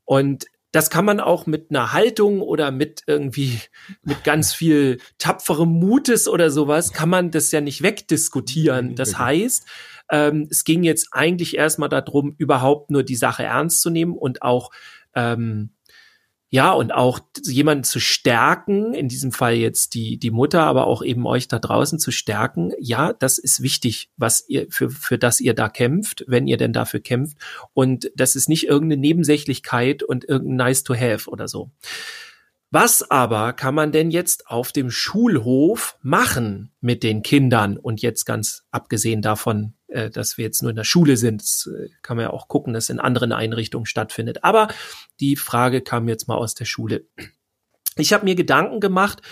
Und das kann man auch mit einer Haltung oder mit irgendwie, mit ganz viel tapferem Mutes oder sowas, kann man das ja nicht wegdiskutieren. Das heißt, ähm, es ging jetzt eigentlich erstmal darum, überhaupt nur die Sache ernst zu nehmen und auch ähm, ja, und auch jemanden zu stärken, in diesem Fall jetzt die, die Mutter, aber auch eben euch da draußen zu stärken. Ja, das ist wichtig, was ihr, für, für das ihr da kämpft, wenn ihr denn dafür kämpft. Und das ist nicht irgendeine Nebensächlichkeit und irgendein nice to have oder so. Was aber kann man denn jetzt auf dem Schulhof machen mit den Kindern? Und jetzt ganz abgesehen davon, äh, dass wir jetzt nur in der Schule sind, das äh, kann man ja auch gucken, dass in anderen Einrichtungen stattfindet. Aber die Frage kam jetzt mal aus der Schule. Ich habe mir Gedanken gemacht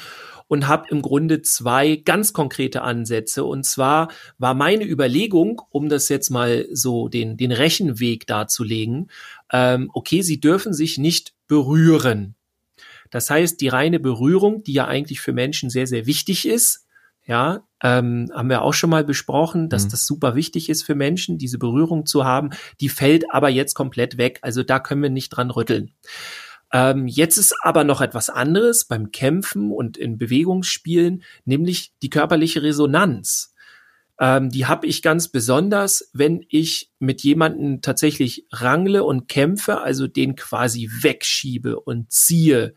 und habe im Grunde zwei ganz konkrete Ansätze. Und zwar war meine Überlegung, um das jetzt mal so den, den Rechenweg darzulegen, ähm, okay, sie dürfen sich nicht berühren. Das heißt, die reine Berührung, die ja eigentlich für Menschen sehr, sehr wichtig ist, ja, ähm, haben wir auch schon mal besprochen, dass mhm. das super wichtig ist für Menschen, diese Berührung zu haben. Die fällt aber jetzt komplett weg. Also da können wir nicht dran rütteln. Ähm, jetzt ist aber noch etwas anderes beim Kämpfen und in Bewegungsspielen, nämlich die körperliche Resonanz. Ähm, die habe ich ganz besonders, wenn ich mit jemanden tatsächlich rangle und kämpfe, also den quasi wegschiebe und ziehe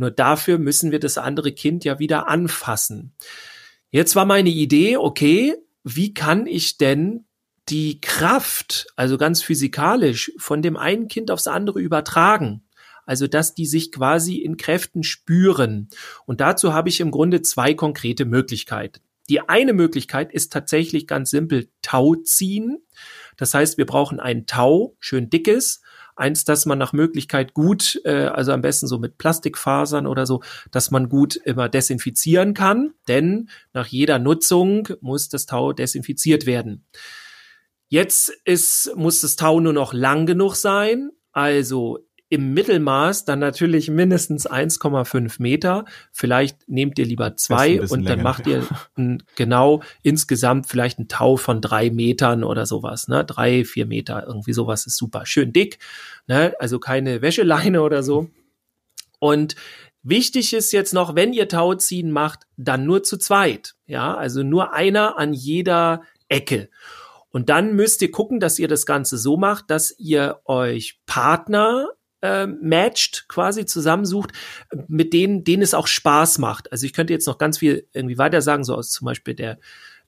nur dafür müssen wir das andere Kind ja wieder anfassen. Jetzt war meine Idee, okay, wie kann ich denn die Kraft, also ganz physikalisch, von dem einen Kind aufs andere übertragen? Also, dass die sich quasi in Kräften spüren. Und dazu habe ich im Grunde zwei konkrete Möglichkeiten. Die eine Möglichkeit ist tatsächlich ganz simpel Tau ziehen. Das heißt, wir brauchen ein Tau, schön dickes, eins, das man nach Möglichkeit gut, äh, also am besten so mit Plastikfasern oder so, dass man gut immer desinfizieren kann, denn nach jeder Nutzung muss das Tau desinfiziert werden. Jetzt ist, muss das Tau nur noch lang genug sein, also im Mittelmaß dann natürlich mindestens 1,5 Meter. Vielleicht nehmt ihr lieber zwei und dann länger. macht ihr ein, genau insgesamt vielleicht ein Tau von drei Metern oder sowas. Ne? Drei, vier Meter, irgendwie sowas ist super. Schön dick, ne? also keine Wäscheleine oder so. Und Wichtig ist jetzt noch, wenn ihr Tauziehen macht, dann nur zu zweit. Ja, also nur einer an jeder Ecke. Und dann müsst ihr gucken, dass ihr das Ganze so macht, dass ihr euch Partner äh, matcht, quasi zusammensucht, mit denen, denen es auch Spaß macht. Also ich könnte jetzt noch ganz viel irgendwie weiter sagen, so aus zum Beispiel der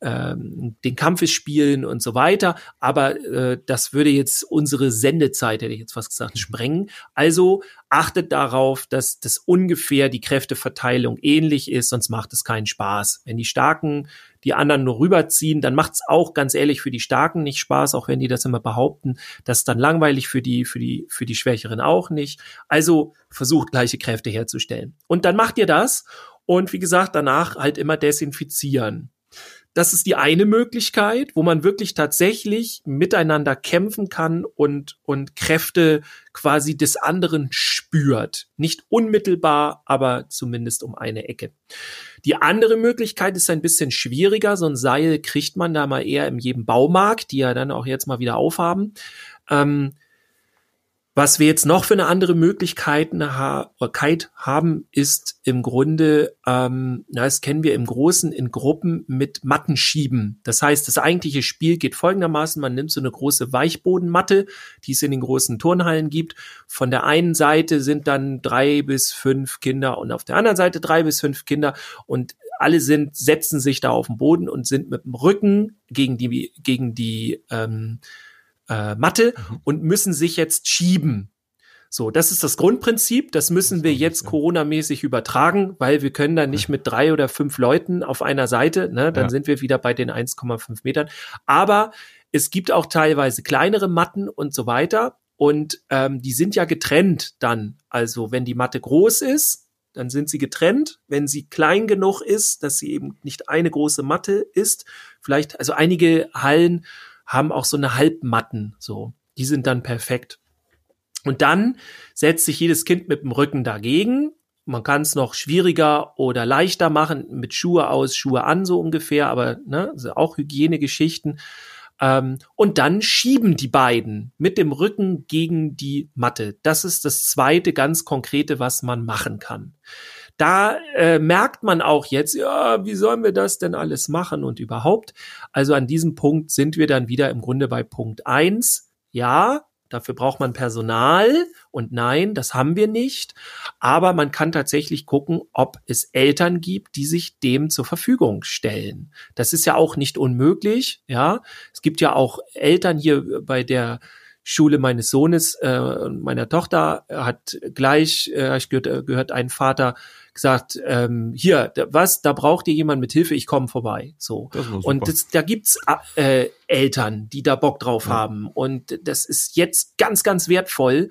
ähm, den Kampfes spielen und so weiter. Aber äh, das würde jetzt unsere Sendezeit, hätte ich jetzt fast gesagt, sprengen. Also achtet darauf, dass das ungefähr die Kräfteverteilung ähnlich ist, sonst macht es keinen Spaß. Wenn die Starken die anderen nur rüberziehen, dann macht es auch ganz ehrlich für die Starken nicht Spaß, auch wenn die das immer behaupten. Das ist dann langweilig für die, für die, für die Schwächeren auch nicht. Also versucht gleiche Kräfte herzustellen. Und dann macht ihr das und wie gesagt, danach halt immer desinfizieren. Das ist die eine Möglichkeit, wo man wirklich tatsächlich miteinander kämpfen kann und, und Kräfte quasi des anderen spürt. Nicht unmittelbar, aber zumindest um eine Ecke. Die andere Möglichkeit ist ein bisschen schwieriger. So ein Seil kriegt man da mal eher in jedem Baumarkt, die ja dann auch jetzt mal wieder aufhaben. Ähm, was wir jetzt noch für eine andere Möglichkeit haben, ist im Grunde, ähm, na, das kennen wir im Großen in Gruppen mit Mattenschieben. Das heißt, das eigentliche Spiel geht folgendermaßen, man nimmt so eine große Weichbodenmatte, die es in den großen Turnhallen gibt. Von der einen Seite sind dann drei bis fünf Kinder und auf der anderen Seite drei bis fünf Kinder und alle sind, setzen sich da auf den Boden und sind mit dem Rücken gegen die, gegen die, ähm, äh, Matte mhm. und müssen sich jetzt schieben. So, das ist das Grundprinzip. Das müssen wir jetzt Corona-mäßig übertragen, weil wir können da nicht mit drei oder fünf Leuten auf einer Seite, ne, dann ja. sind wir wieder bei den 1,5 Metern. Aber es gibt auch teilweise kleinere Matten und so weiter. Und ähm, die sind ja getrennt dann. Also wenn die Matte groß ist, dann sind sie getrennt. Wenn sie klein genug ist, dass sie eben nicht eine große Matte ist, vielleicht, also einige Hallen haben auch so eine Halbmatten, so. Die sind dann perfekt. Und dann setzt sich jedes Kind mit dem Rücken dagegen. Man kann es noch schwieriger oder leichter machen, mit Schuhe aus, Schuhe an, so ungefähr, aber ne, also auch Hygienegeschichten. Ähm, und dann schieben die beiden mit dem Rücken gegen die Matte. Das ist das zweite ganz konkrete, was man machen kann. Da äh, merkt man auch jetzt, ja, wie sollen wir das denn alles machen und überhaupt? Also an diesem Punkt sind wir dann wieder im Grunde bei Punkt eins. Ja, Dafür braucht man Personal und nein, das haben wir nicht. Aber man kann tatsächlich gucken, ob es Eltern gibt, die sich dem zur Verfügung stellen. Das ist ja auch nicht unmöglich. Ja, es gibt ja auch Eltern hier bei der Schule meines Sohnes äh, meiner Tochter hat gleich, äh, ich gehört, gehört ein Vater, gesagt, ähm, hier, da, was, da braucht ihr jemand mit Hilfe, ich komme vorbei. So. Und das, da gibt's äh, Eltern, die da Bock drauf ja. haben. Und das ist jetzt ganz, ganz wertvoll.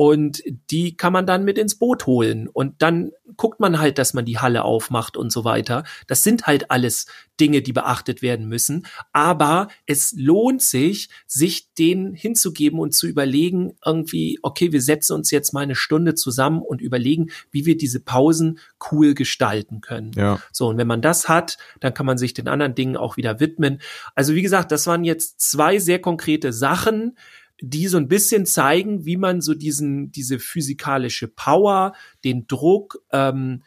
Und die kann man dann mit ins Boot holen. Und dann guckt man halt, dass man die Halle aufmacht und so weiter. Das sind halt alles Dinge, die beachtet werden müssen. Aber es lohnt sich, sich denen hinzugeben und zu überlegen, irgendwie, okay, wir setzen uns jetzt mal eine Stunde zusammen und überlegen, wie wir diese Pausen cool gestalten können. Ja. So, und wenn man das hat, dann kann man sich den anderen Dingen auch wieder widmen. Also wie gesagt, das waren jetzt zwei sehr konkrete Sachen die so ein bisschen zeigen, wie man so diesen, diese physikalische Power, den Druck ähm,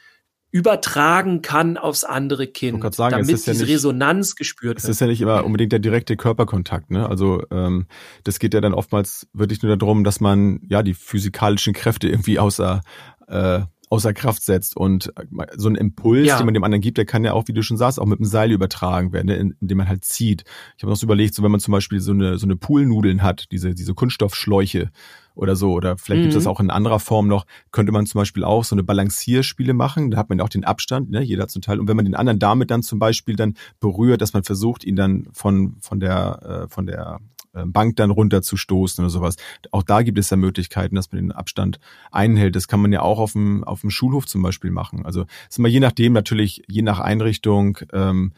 übertragen kann aufs andere Kind, sagen, damit diese ja nicht, Resonanz gespürt wird. Es ist ja nicht immer unbedingt der direkte Körperkontakt, ne? Also ähm, das geht ja dann oftmals wirklich nur darum, dass man ja die physikalischen Kräfte irgendwie außer äh, außer Kraft setzt. Und so ein Impuls, ja. den man dem anderen gibt, der kann ja auch, wie du schon sagst, auch mit einem Seil übertragen werden, ne, indem man halt zieht. Ich habe noch so überlegt, so wenn man zum Beispiel so eine, so eine Poolnudeln hat, diese, diese Kunststoffschläuche oder so, oder vielleicht mhm. gibt es das auch in anderer Form noch, könnte man zum Beispiel auch so eine Balancierspiele machen. Da hat man ja auch den Abstand, ne, jeder zum Teil. Und wenn man den anderen damit dann zum Beispiel dann berührt, dass man versucht, ihn dann von, von der, äh, von der äh, Bank dann runterzustoßen oder sowas. Auch da gibt es ja Möglichkeiten, dass man den Abstand einhält. Das kann man ja auch auf dem, auf dem Schulhof zum Beispiel machen. Also ist immer je nachdem natürlich, je nach Einrichtung, ähm,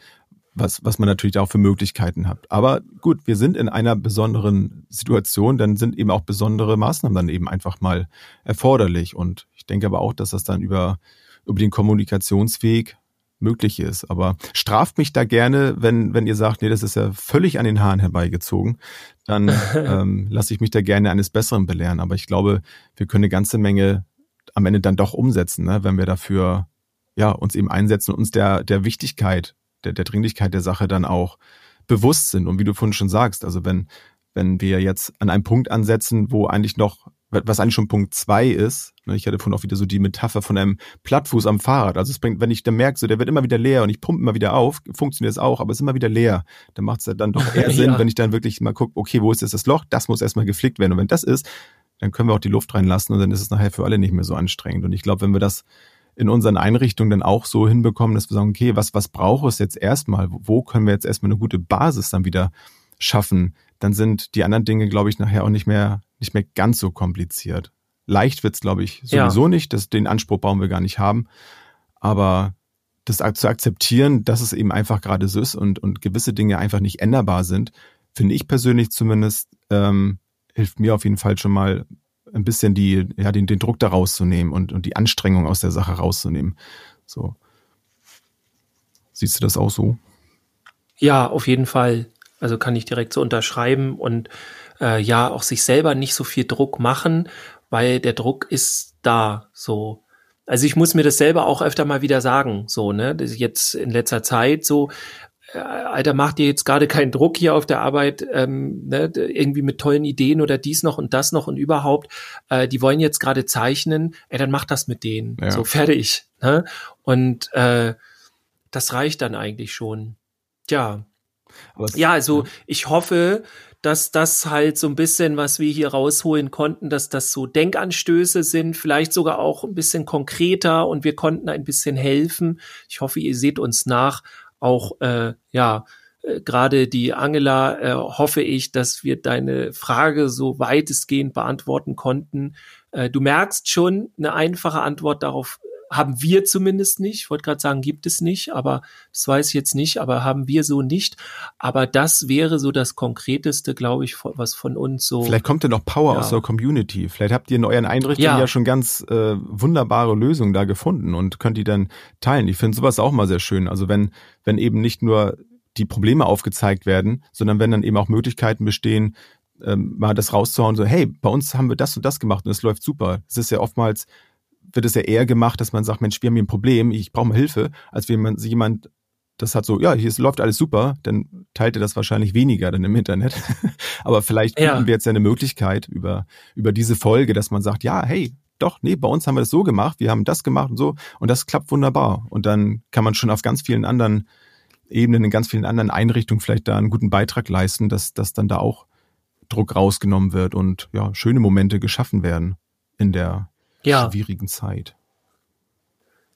was, was man natürlich auch für Möglichkeiten hat. Aber gut, wir sind in einer besonderen Situation, dann sind eben auch besondere Maßnahmen dann eben einfach mal erforderlich. Und ich denke aber auch, dass das dann über, über den Kommunikationsweg möglich ist. Aber straft mich da gerne, wenn, wenn ihr sagt, nee, das ist ja völlig an den Haaren herbeigezogen, dann <laughs> ähm, lasse ich mich da gerne eines Besseren belehren. Aber ich glaube, wir können eine ganze Menge am Ende dann doch umsetzen, ne, wenn wir dafür ja uns eben einsetzen und uns der, der Wichtigkeit, der, der Dringlichkeit der Sache dann auch bewusst sind. Und wie du vorhin schon sagst, also wenn, wenn wir jetzt an einem Punkt ansetzen, wo eigentlich noch was eigentlich schon Punkt zwei ist. Ne, ich hatte vorhin auch wieder so die Metapher von einem Plattfuß am Fahrrad. Also es bringt, wenn ich dann merke, so der wird immer wieder leer und ich pumpe immer wieder auf, funktioniert es auch, aber es ist immer wieder leer. Dann macht es dann doch <laughs> eher Sinn, ja. wenn ich dann wirklich mal gucke, okay, wo ist jetzt das Loch? Das muss erstmal geflickt werden. Und wenn das ist, dann können wir auch die Luft reinlassen und dann ist es nachher für alle nicht mehr so anstrengend. Und ich glaube, wenn wir das in unseren Einrichtungen dann auch so hinbekommen, dass wir sagen, okay, was, was braucht es jetzt erstmal? Wo können wir jetzt erstmal eine gute Basis dann wieder schaffen? Dann sind die anderen Dinge, glaube ich, nachher auch nicht mehr nicht mehr ganz so kompliziert. Leicht wird's, glaube ich, sowieso ja. nicht. Das, den Anspruch brauchen wir gar nicht haben. Aber das zu akzeptieren, dass es eben einfach gerade so ist und, und gewisse Dinge einfach nicht änderbar sind, finde ich persönlich zumindest, ähm, hilft mir auf jeden Fall schon mal ein bisschen die, ja, den, den Druck da rauszunehmen und, und die Anstrengung aus der Sache rauszunehmen. So. Siehst du das auch so? Ja, auf jeden Fall. Also kann ich direkt so unterschreiben und äh, ja auch sich selber nicht so viel Druck machen, weil der Druck ist da so. Also ich muss mir das selber auch öfter mal wieder sagen, so, ne, das jetzt in letzter Zeit so, äh, Alter, mach dir jetzt gerade keinen Druck hier auf der Arbeit, ähm, ne, irgendwie mit tollen Ideen oder dies noch und das noch und überhaupt. Äh, die wollen jetzt gerade zeichnen, ey, dann mach das mit denen. Ja. So fertig. Ne? Und äh, das reicht dann eigentlich schon. Tja. ja, also ich hoffe, dass das halt so ein bisschen, was wir hier rausholen konnten, dass das so Denkanstöße sind, vielleicht sogar auch ein bisschen konkreter und wir konnten ein bisschen helfen. Ich hoffe, ihr seht uns nach. Auch äh, ja, äh, gerade die Angela äh, hoffe ich, dass wir deine Frage so weitestgehend beantworten konnten. Äh, du merkst schon, eine einfache Antwort darauf haben wir zumindest nicht. Ich wollte gerade sagen, gibt es nicht, aber das weiß ich jetzt nicht, aber haben wir so nicht. Aber das wäre so das Konkreteste, glaube ich, was von uns so. Vielleicht kommt ja noch Power ja. aus der Community. Vielleicht habt ihr in euren Einrichtungen ja, ja schon ganz äh, wunderbare Lösungen da gefunden und könnt die dann teilen. Ich finde sowas auch mal sehr schön. Also wenn, wenn eben nicht nur die Probleme aufgezeigt werden, sondern wenn dann eben auch Möglichkeiten bestehen, ähm, mal das rauszuhauen, so, hey, bei uns haben wir das und das gemacht und es läuft super. Es ist ja oftmals, wird es ja eher gemacht, dass man sagt, Mensch, wir haben hier ein Problem, ich brauche mal Hilfe, als wenn man jemand das hat so, ja, hier läuft alles super, dann teilt er das wahrscheinlich weniger dann im Internet. <laughs> Aber vielleicht ja. wir jetzt ja eine Möglichkeit über, über diese Folge, dass man sagt, ja, hey, doch, nee, bei uns haben wir das so gemacht, wir haben das gemacht und so und das klappt wunderbar. Und dann kann man schon auf ganz vielen anderen Ebenen, in ganz vielen anderen Einrichtungen vielleicht da einen guten Beitrag leisten, dass, dass dann da auch Druck rausgenommen wird und ja, schöne Momente geschaffen werden in der ja. schwierigen Zeit.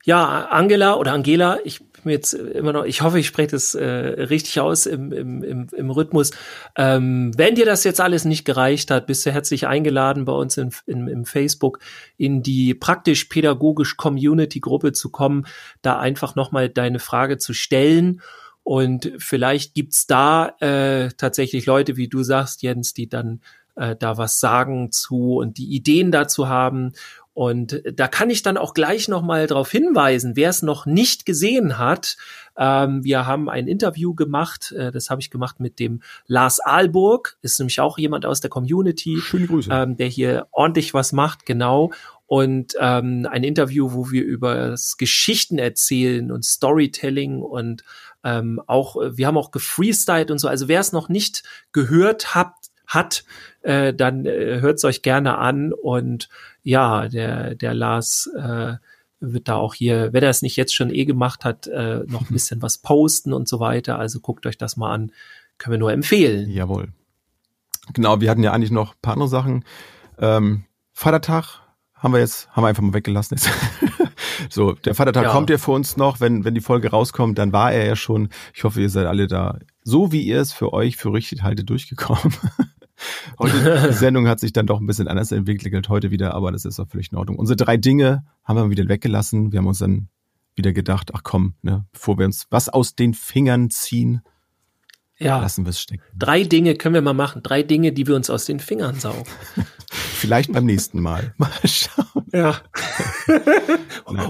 Ja, Angela oder Angela, ich bin jetzt immer noch, ich hoffe, ich spreche das äh, richtig aus im, im, im, im Rhythmus. Ähm, wenn dir das jetzt alles nicht gereicht hat, bist du herzlich eingeladen, bei uns in, in, im Facebook in die praktisch-pädagogisch Community-Gruppe zu kommen, da einfach nochmal deine Frage zu stellen. Und vielleicht gibt's da äh, tatsächlich Leute, wie du sagst, Jens, die dann äh, da was sagen zu und die Ideen dazu haben. Und da kann ich dann auch gleich nochmal darauf hinweisen, wer es noch nicht gesehen hat. Ähm, wir haben ein Interview gemacht, äh, das habe ich gemacht mit dem Lars Aalburg, ist nämlich auch jemand aus der Community, Schöne Grüße. Ähm, der hier ordentlich was macht, genau. Und ähm, ein Interview, wo wir über das Geschichten erzählen und Storytelling und ähm, auch, wir haben auch gefreestylt und so. Also wer es noch nicht gehört hat, hat, äh, dann äh, hört es euch gerne an. Und ja, der, der Lars äh, wird da auch hier, wenn er es nicht jetzt schon eh gemacht hat, äh, noch ein <laughs> bisschen was posten und so weiter. Also guckt euch das mal an. Können wir nur empfehlen. Jawohl. Genau, wir hatten ja eigentlich noch ein paar andere Sachen. Ähm, Vatertag haben wir jetzt, haben wir einfach mal weggelassen jetzt. <laughs> so, der Vatertag ja. kommt ja für uns noch, wenn, wenn die Folge rauskommt, dann war er ja schon. Ich hoffe, ihr seid alle da, so wie ihr es für euch für richtig haltet, durchgekommen. <laughs> Heute, <laughs> die Sendung hat sich dann doch ein bisschen anders entwickelt heute wieder, aber das ist auch völlig in Ordnung. Unsere drei Dinge haben wir wieder weggelassen. Wir haben uns dann wieder gedacht, ach komm, ne, bevor wir uns was aus den Fingern ziehen, ja. lassen wir es stecken. Drei Dinge können wir mal machen. Drei Dinge, die wir uns aus den Fingern saugen. <laughs> Vielleicht beim nächsten Mal. <laughs> Mal schauen. Ja.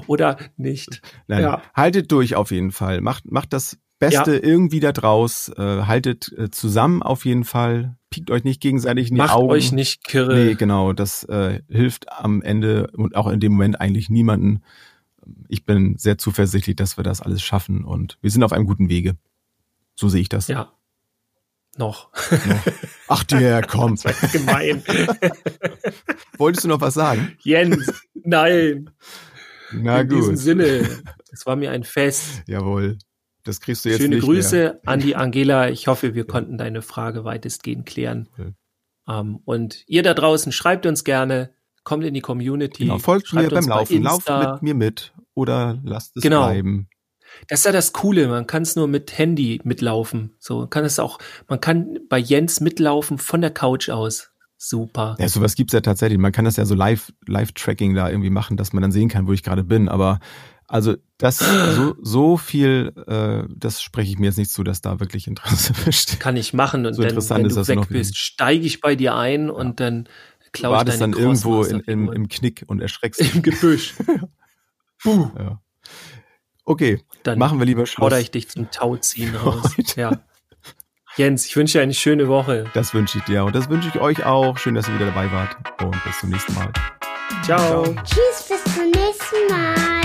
Oder nicht. Nein. Ja. Haltet durch auf jeden Fall. Macht, macht das Beste ja. irgendwie da draus. Äh, haltet äh, zusammen auf jeden Fall. Piekt euch nicht gegenseitig in die Macht Augen. euch nicht kirre. Nee, genau. Das äh, hilft am Ende und auch in dem Moment eigentlich niemanden. Ich bin sehr zuversichtlich, dass wir das alles schaffen und wir sind auf einem guten Wege. So sehe ich das. Ja. Noch. noch. Ach der, <laughs> komm. Das war gemein. <laughs> Wolltest du noch was sagen? Jens, nein. Na in gut. In diesem Sinne, <laughs> es war mir ein Fest. Jawohl. Das kriegst du jetzt Schöne nicht Grüße mehr. an die <laughs> Angela. Ich hoffe, wir konnten deine Frage weitestgehend klären. Okay. Um, ähm, und ihr da draußen schreibt uns gerne, kommt in die Community. Genau, folgt mir beim Laufen, lauft mit mir mit oder lasst es genau. bleiben. Das ist ja das Coole, man kann es nur mit Handy mitlaufen. So man kann es auch, man kann bei Jens mitlaufen von der Couch aus. Super. Ja, sowas gibt's ja tatsächlich. Man kann das ja so live, Live-Tracking da irgendwie machen, dass man dann sehen kann, wo ich gerade bin. Aber also das so, <gasps> so viel, äh, das spreche ich mir jetzt nicht zu, dass da wirklich Interesse <laughs> besteht. Kann ich machen und so dann, interessant wenn ist du das weg noch bist, steige ich bei dir ein ja. und dann klaue ich War das dann irgendwo in, im, Figur. im Knick und erschreckst <laughs> im Gebüsch. <laughs> Puh. Ja. Okay, Dann machen wir lieber Schluss. Fordere ich dich zum Tauziehen raus. ja. Jens, ich wünsche dir eine schöne Woche. Das wünsche ich dir und das wünsche ich euch auch. Schön, dass ihr wieder dabei wart und bis zum nächsten Mal. Ciao. Ciao. Tschüss, bis zum nächsten